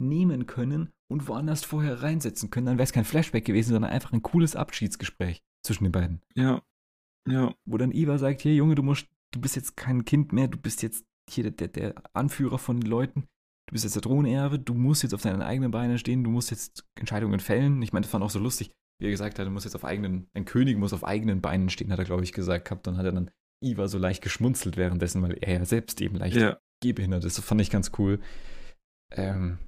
nehmen können und woanders vorher reinsetzen können. Dann wäre es kein Flashback gewesen, sondern einfach ein cooles Abschiedsgespräch zwischen den beiden. Ja. Ja. Wo dann Iva sagt, hier Junge, du musst, du bist jetzt kein Kind mehr, du bist jetzt hier der, der Anführer von den Leuten, du bist jetzt der Thronerbe, du musst jetzt auf deinen eigenen Beinen stehen, du musst jetzt Entscheidungen fällen. Ich meine, das fand auch so lustig, wie er gesagt hat, er muss jetzt auf eigenen, ein König muss auf eigenen Beinen stehen, hat er, glaube ich, gesagt gehabt. Dann hat er dann Iva so leicht geschmunzelt währenddessen, weil er ja selbst eben leicht Ja. gehbehindert ist. Das fand ich ganz cool. Ähm,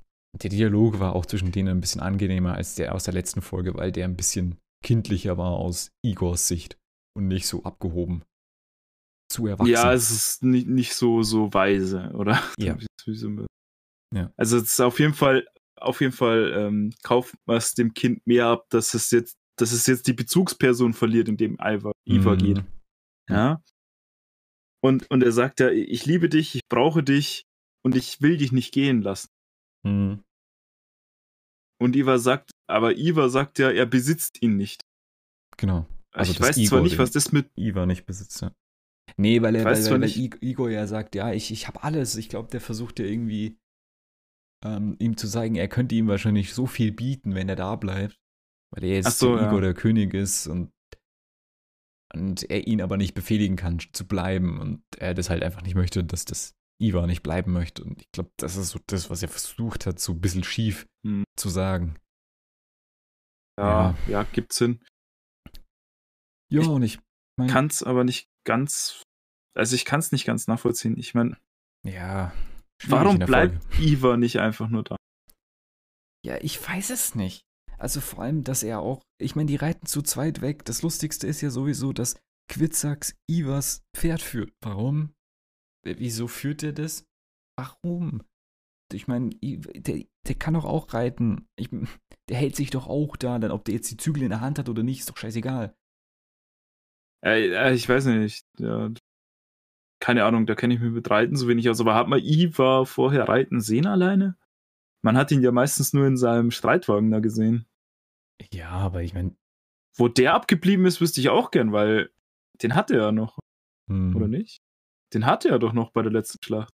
der Dialog war auch zwischen denen ein bisschen angenehmer als der aus der letzten Folge, weil der ein bisschen kindlicher war aus Igors Sicht und nicht so abgehoben. Zu erwachsen. Ja, es ist nicht, nicht so, so weise, oder? Ja. Ja. Also es ist auf jeden Fall, auf jeden Fall ähm, kauft man es dem Kind mehr ab, dass es jetzt, dass es jetzt die Bezugsperson verliert, in dem Iva, Iva Mhm. geht. Ja. Und, und er sagt ja, ich liebe dich, ich brauche dich und ich will dich nicht gehen lassen. Mhm. Und Iva sagt, aber Iva sagt ja, er besitzt ihn nicht. Genau. Also ich weiß Igor zwar nicht, was das mit. Iva nicht besitzt. Ja. Nee, weil er weil, zwar weil, weil Igor ja sagt, ja, ich, ich habe alles. Ich glaube, der versucht ja irgendwie ähm, ihm zu zeigen, er könnte ihm wahrscheinlich so viel bieten, wenn er da bleibt. Weil er jetzt so, der Igor ja. der König ist und, und er ihn aber nicht befehligen kann, zu bleiben. Und er das halt einfach nicht möchte, dass das Iva nicht bleiben möchte. Und ich glaube, das ist so das, was er versucht hat, so ein bisschen schief Hm. zu sagen. Ja, ja, gibt's Sinn. Ja, Ich und ich mein, Kann's aber nicht ganz. Also ich kann's nicht ganz nachvollziehen. Ich meine, ja. Schwierig warum bleibt. Iva nicht einfach nur da? Ja, ich weiß es nicht. Also vor allem, dass er auch, ich meine, die reiten zu zweit weg. Das Lustigste ist ja sowieso, dass Quitzax Ivas Pferd führt. Warum? Wieso führt er das? Warum? Ich meine, I- der, der kann doch auch reiten. Ich, der hält sich doch auch da. Dann, ob der jetzt die Zügel in der Hand hat oder nicht, ist doch scheißegal. Äh, äh, ich weiß nicht. Ja, keine Ahnung, da kenne ich mich mit Reiten so wenig aus. Aber hat man Iva vorher reiten sehen alleine? Man hat ihn ja meistens nur in seinem Streitwagen da gesehen. Ja, aber ich meine. Wo der abgeblieben ist, wüsste ich auch gern, weil den hatte er noch. Hm. Oder nicht? Den hatte er doch noch bei der letzten Schlacht.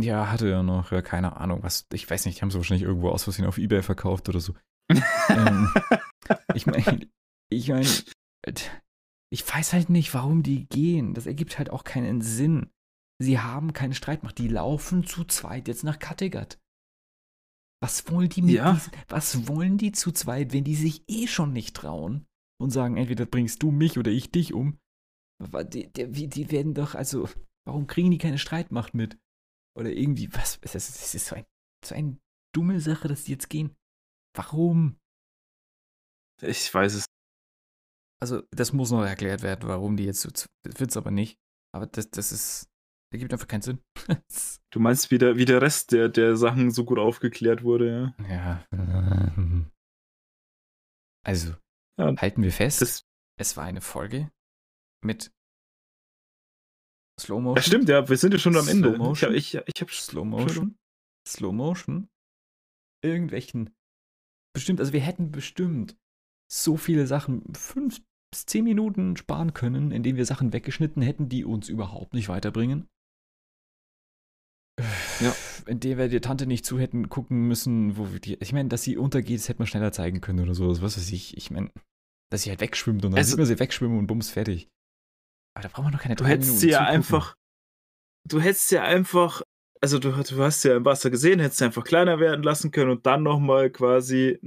Ja, hatte er noch. Ja, keine Ahnung. Was, ich weiß nicht, die haben sie wahrscheinlich irgendwo aus Versehen auf Ebay verkauft oder so. ähm, ich meine, ich meine, ich weiß halt nicht, warum die gehen. Das ergibt halt auch keinen Sinn. Sie haben keine Streitmacht. Die laufen zu zweit jetzt nach Kattegat. Was wollen die mit ja. diesen, was wollen die zu zweit, wenn die sich eh schon nicht trauen und sagen, entweder bringst du mich oder ich dich um? Die, die, die werden doch, also, warum kriegen die keine Streitmacht mit? Oder irgendwie, was, das ist, das ist so, ein, so eine dumme Sache, dass die jetzt gehen. Warum? Ich weiß es. Also, das muss noch erklärt werden, warum die jetzt so, das wird's aber nicht. Aber das, das ist, Ergibt einfach keinen Sinn. du meinst, wie der, wie der Rest der, der Sachen so gut aufgeklärt wurde, ja? Ja. Also, ja, halten wir fest, es war eine Folge mit Slow Motion. Ja, stimmt, ja, wir sind ja schon am Ende. Slow Motion. Ich, ich, ich hab Slow Motion. Slow Motion. Irgendwelchen. Bestimmt, also wir hätten bestimmt so viele Sachen, fünf bis zehn Minuten sparen können, indem wir Sachen weggeschnitten hätten, die uns überhaupt nicht weiterbringen. Ja. In der wir die Tante nicht zu hätten gucken müssen, wo wir die. Ich meine, dass sie untergeht, das hätte man schneller zeigen können oder so. Was weiß ich. Ich meine, dass sie halt wegschwimmt und dann also, sieht man sie wegschwimmen und bums fertig. Aber da brauchen wir noch keine drei Du hättest sie ja zugucken. einfach. Du hättest sie einfach. Also du, du hast ja im Wasser gesehen, hättest sie einfach kleiner werden lassen können und dann nochmal quasi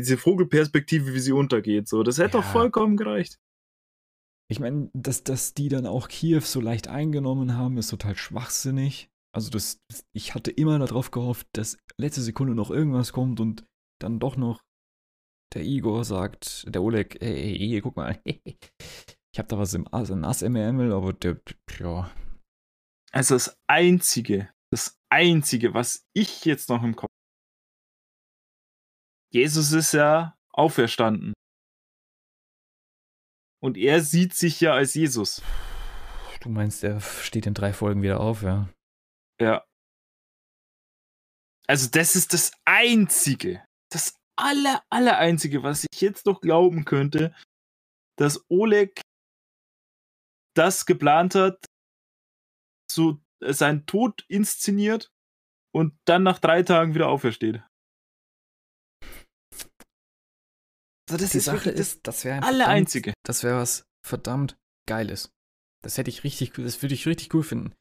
diese Vogelperspektive, wie sie untergeht. So, das hätte ja. doch vollkommen gereicht. Ich meine, dass, dass die dann auch Kiew so leicht eingenommen haben, ist total schwachsinnig. Also das, ich hatte immer darauf gehofft, dass letzte Sekunde noch irgendwas kommt und dann doch noch der Igor sagt, der Oleg, hey, hey, guck mal, ich habe da was im also Nass MML, aber der, ja. Also das Einzige, das Einzige, was ich jetzt noch im Kopf Jesus ist ja auferstanden. Und er sieht sich ja als Jesus. Du meinst, er steht in drei Folgen wieder auf, ja? Ja. Also das ist das Einzige, das aller, aller Einzige, was ich jetzt noch glauben könnte, dass Oleg das geplant hat, so seinen Tod inszeniert und dann nach drei Tagen wieder aufersteht. Also das Die ist Sache ist, das wäre alle einzige. Das wäre was verdammt Geiles. Das hätte ich richtig, das würde ich richtig cool finden.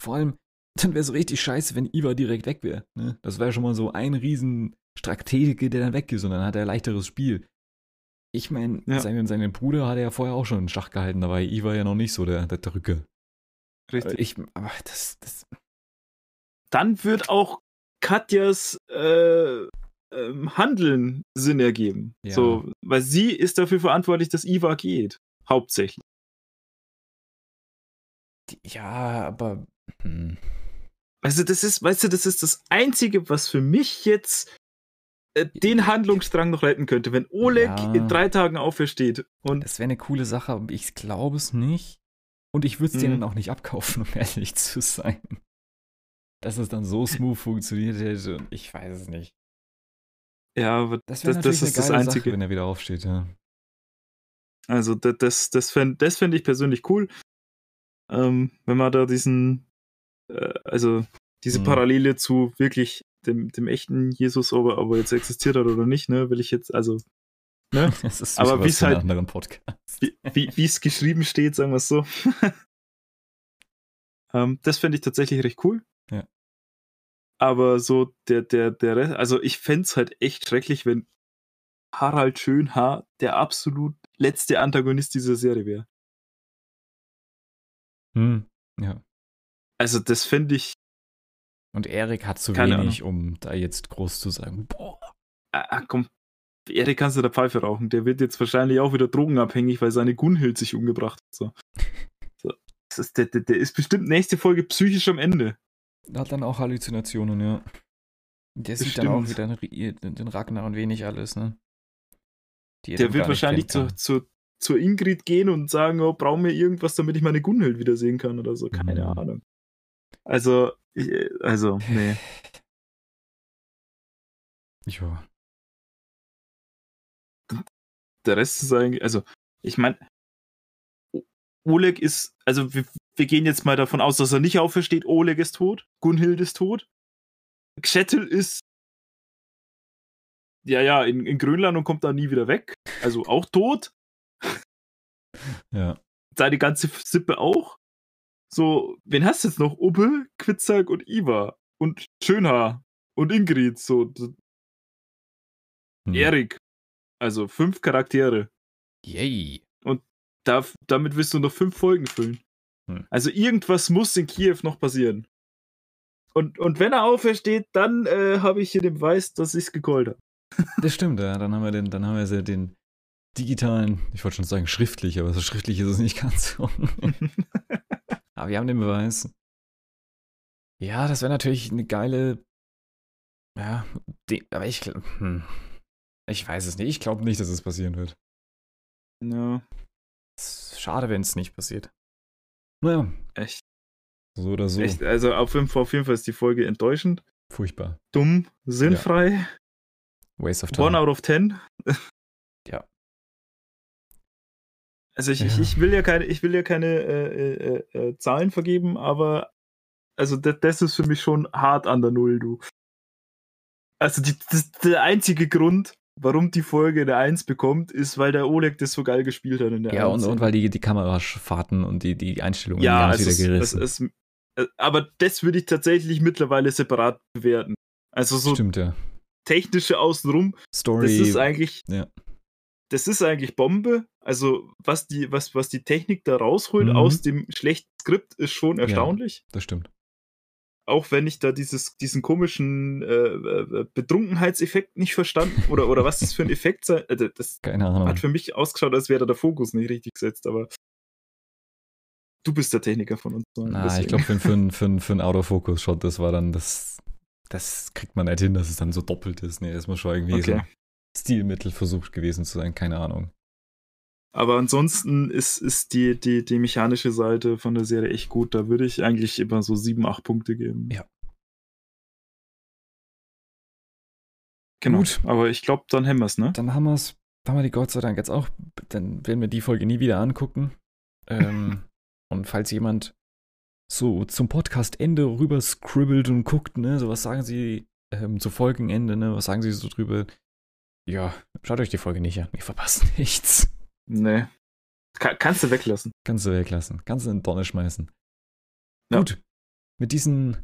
Vor allem, dann wäre es richtig scheiße, wenn Iva direkt weg wäre. Ne? Das wäre schon mal so ein riesen Stratege, der dann weg ist und dann hat er ein leichteres Spiel. Ich meine, ja. seinen, seinen Bruder hat er ja vorher auch schon in Schach gehalten, dabei Iva ja noch nicht so der, der Drücke. Richtig. Ich, aber das, das. Dann wird auch Katjas äh, ähm, Handeln Sinn ergeben. Ja. So, weil sie ist dafür verantwortlich, dass Iva geht. Hauptsächlich. Ja, aber. Hm. Also, das ist, weißt du, das ist das Einzige, was für mich jetzt äh, den Handlungsstrang noch retten könnte, wenn Oleg ja. in drei Tagen aufersteht. Und das wäre eine coole Sache, aber ich glaube es nicht. Und ich würde es mhm. denen auch nicht abkaufen, um ehrlich zu sein. Dass es dann so smooth funktioniert hätte und ich weiß es nicht. Ja, aber das, das, das ist das Einzige. Sache, wenn er wieder aufsteht, ja. Also, das, das, das fände das fänd ich persönlich cool. Ähm, wenn man da diesen, äh, also diese mhm. Parallele zu wirklich dem, dem echten Jesus, ob er, ob er jetzt existiert hat oder nicht, ne, will ich jetzt, also, ne? Das ist aber wie es halt, anderen Podcast. wie es geschrieben steht, sagen wir es so. ähm, das fände ich tatsächlich recht cool. Ja. Aber so der, der, der Rest, also ich fände es halt echt schrecklich, wenn Harald Schönhaar der absolut letzte Antagonist dieser Serie wäre. Hm, ja. Also das fände ich. Und Erik hat zu wenig, Ahnung. um da jetzt groß zu sagen. Boah. Ah, ah, komm. Erik kannst du der Pfeife rauchen. Der wird jetzt wahrscheinlich auch wieder drogenabhängig, weil seine Gunhild sich umgebracht hat. So. so. Das ist, der, der, der ist bestimmt nächste Folge psychisch am Ende. Hat dann auch Halluzinationen, ja. Der sieht Bestimmt. dann auch wieder den Ragnar und wenig alles, ne? der wird wahrschenlich zu, zu, zur Ingrid gehen und sagen, oh, brauchen wir irgendwas, damit ich meine Gunhild wiedersehen kann oder so. Keine Mhm. Ahnung. Also, ich, also, nee. Ja. Der Rest ist eigentlich, also, ich meine, Oleg ist, also wir, wir gehen jetzt mal davon aus, dass er nicht aufersteht. Oleg ist tot, Gunhild ist tot. Gshettel ist, ja, ja, in, in Grönland und kommt da nie wieder weg. Also auch tot. Ja. Seine ganze Sippe auch. So, wen hast du jetzt noch? Ubbe, Quitzak und Iva. Und Schönhaar. Und Ingrid. So, Hm. Erik. Also fünf Charaktere. Yay. Da, damit willst du noch fünf Folgen füllen. Hm. Also irgendwas muss in Kiew noch passieren. Und, und wenn er aufersteht, dann äh, habe ich hier den Beweis, dass ich es gecallt habe. Das stimmt, ja. Dann haben wir den, dann haben wir den digitalen, ich wollte schon sagen schriftlich, aber so schriftlich ist es nicht ganz so. aber wir haben den Beweis. Ja, das wäre natürlich eine geile. Ja, die, aber ich, hm, ich weiß es nicht. Ich glaube nicht, dass es passieren wird. Ja, schade, wenn es nicht passiert. Naja, echt. so oder so. echt. Also auf jeden, Fall, auf jeden Fall ist die Folge enttäuschend, Furchtbar. dumm, sinnfrei. Waste of time. One out of ten. Ja. Also ich, ich, Ja. ich will ja keine, ich will ja keine äh, äh, äh, Zahlen vergeben, aber also das, das ist für mich schon hart an der Null, du. Also die, das, der einzige Grund, warum die Folge eine 1 bekommt, ist, weil der Oleg das so geil gespielt hat in der Ja, und, 1. und weil die, die Kamerafahrten und die, die Einstellungen, ja, die haben es wieder es, es, gerissen. es, äh, aber das würde ich tatsächlich mittlerweile separat bewerten. Also so Stimmt, ja. technische außenrum, Story. das ist eigentlich, ja. das ist eigentlich Bombe. Also was die, was, was die Technik da rausholt Mhm. aus dem schlechten Skript, ist schon erstaunlich. das stimmt. Auch wenn ich da dieses, diesen komischen äh, äh, Betrunkenheitseffekt nicht verstanden oder, oder was das für ein Effekt sei. Äh, das Keine Ahnung. hat für mich ausgeschaut, als wäre da der Fokus nicht richtig gesetzt, aber du bist der Techniker von uns. Na, deswegen. ich glaube, für, für, einen- für, für einen Autofocus-Shot, das war dann das. Das kriegt man nicht hin, dass es dann so doppelt ist. Nee, das muss schon irgendwie so Okay. ein Stilmittel versucht gewesen zu sein, keine Ahnung. Aber ansonsten ist, ist die, die, die mechanische Seite von der Serie echt gut. Da würde ich eigentlich immer so sieben, acht Punkte geben. Ja. Genau. Gut. Aber ich glaube, dann haben wir es, ne? Dann haben wir es, haben wir die Gott sei Dank jetzt auch. Dann werden wir die Folge nie wieder angucken. Ähm, und falls jemand so zum Podcast-Ende rüber scribbelt und guckt, ne, so was sagen Sie ähm, zu Folgenende, ne, was sagen Sie so drüber? Ja, schaut euch die Folge nicht an, ihr verpasst nichts. Nee. Ka kannst du weglassen. Kannst du weglassen, kannst du in die Tonne schmeißen. Ja. Gut, mit diesen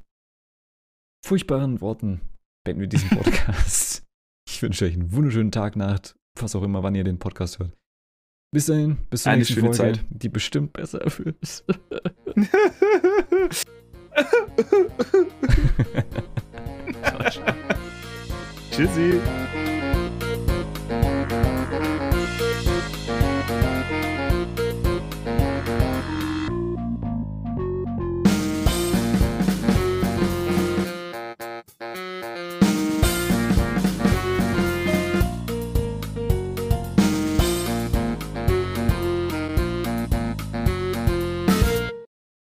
furchtbaren Worten beenden wir diesen Podcast. ich wünsche euch einen wunderschönen Tag, Nacht, was auch immer, wann ihr den Podcast hört. Bis dahin, bis zur Eine nächsten Folge, Zeit. die bestimmt besser wird. Tschüssi.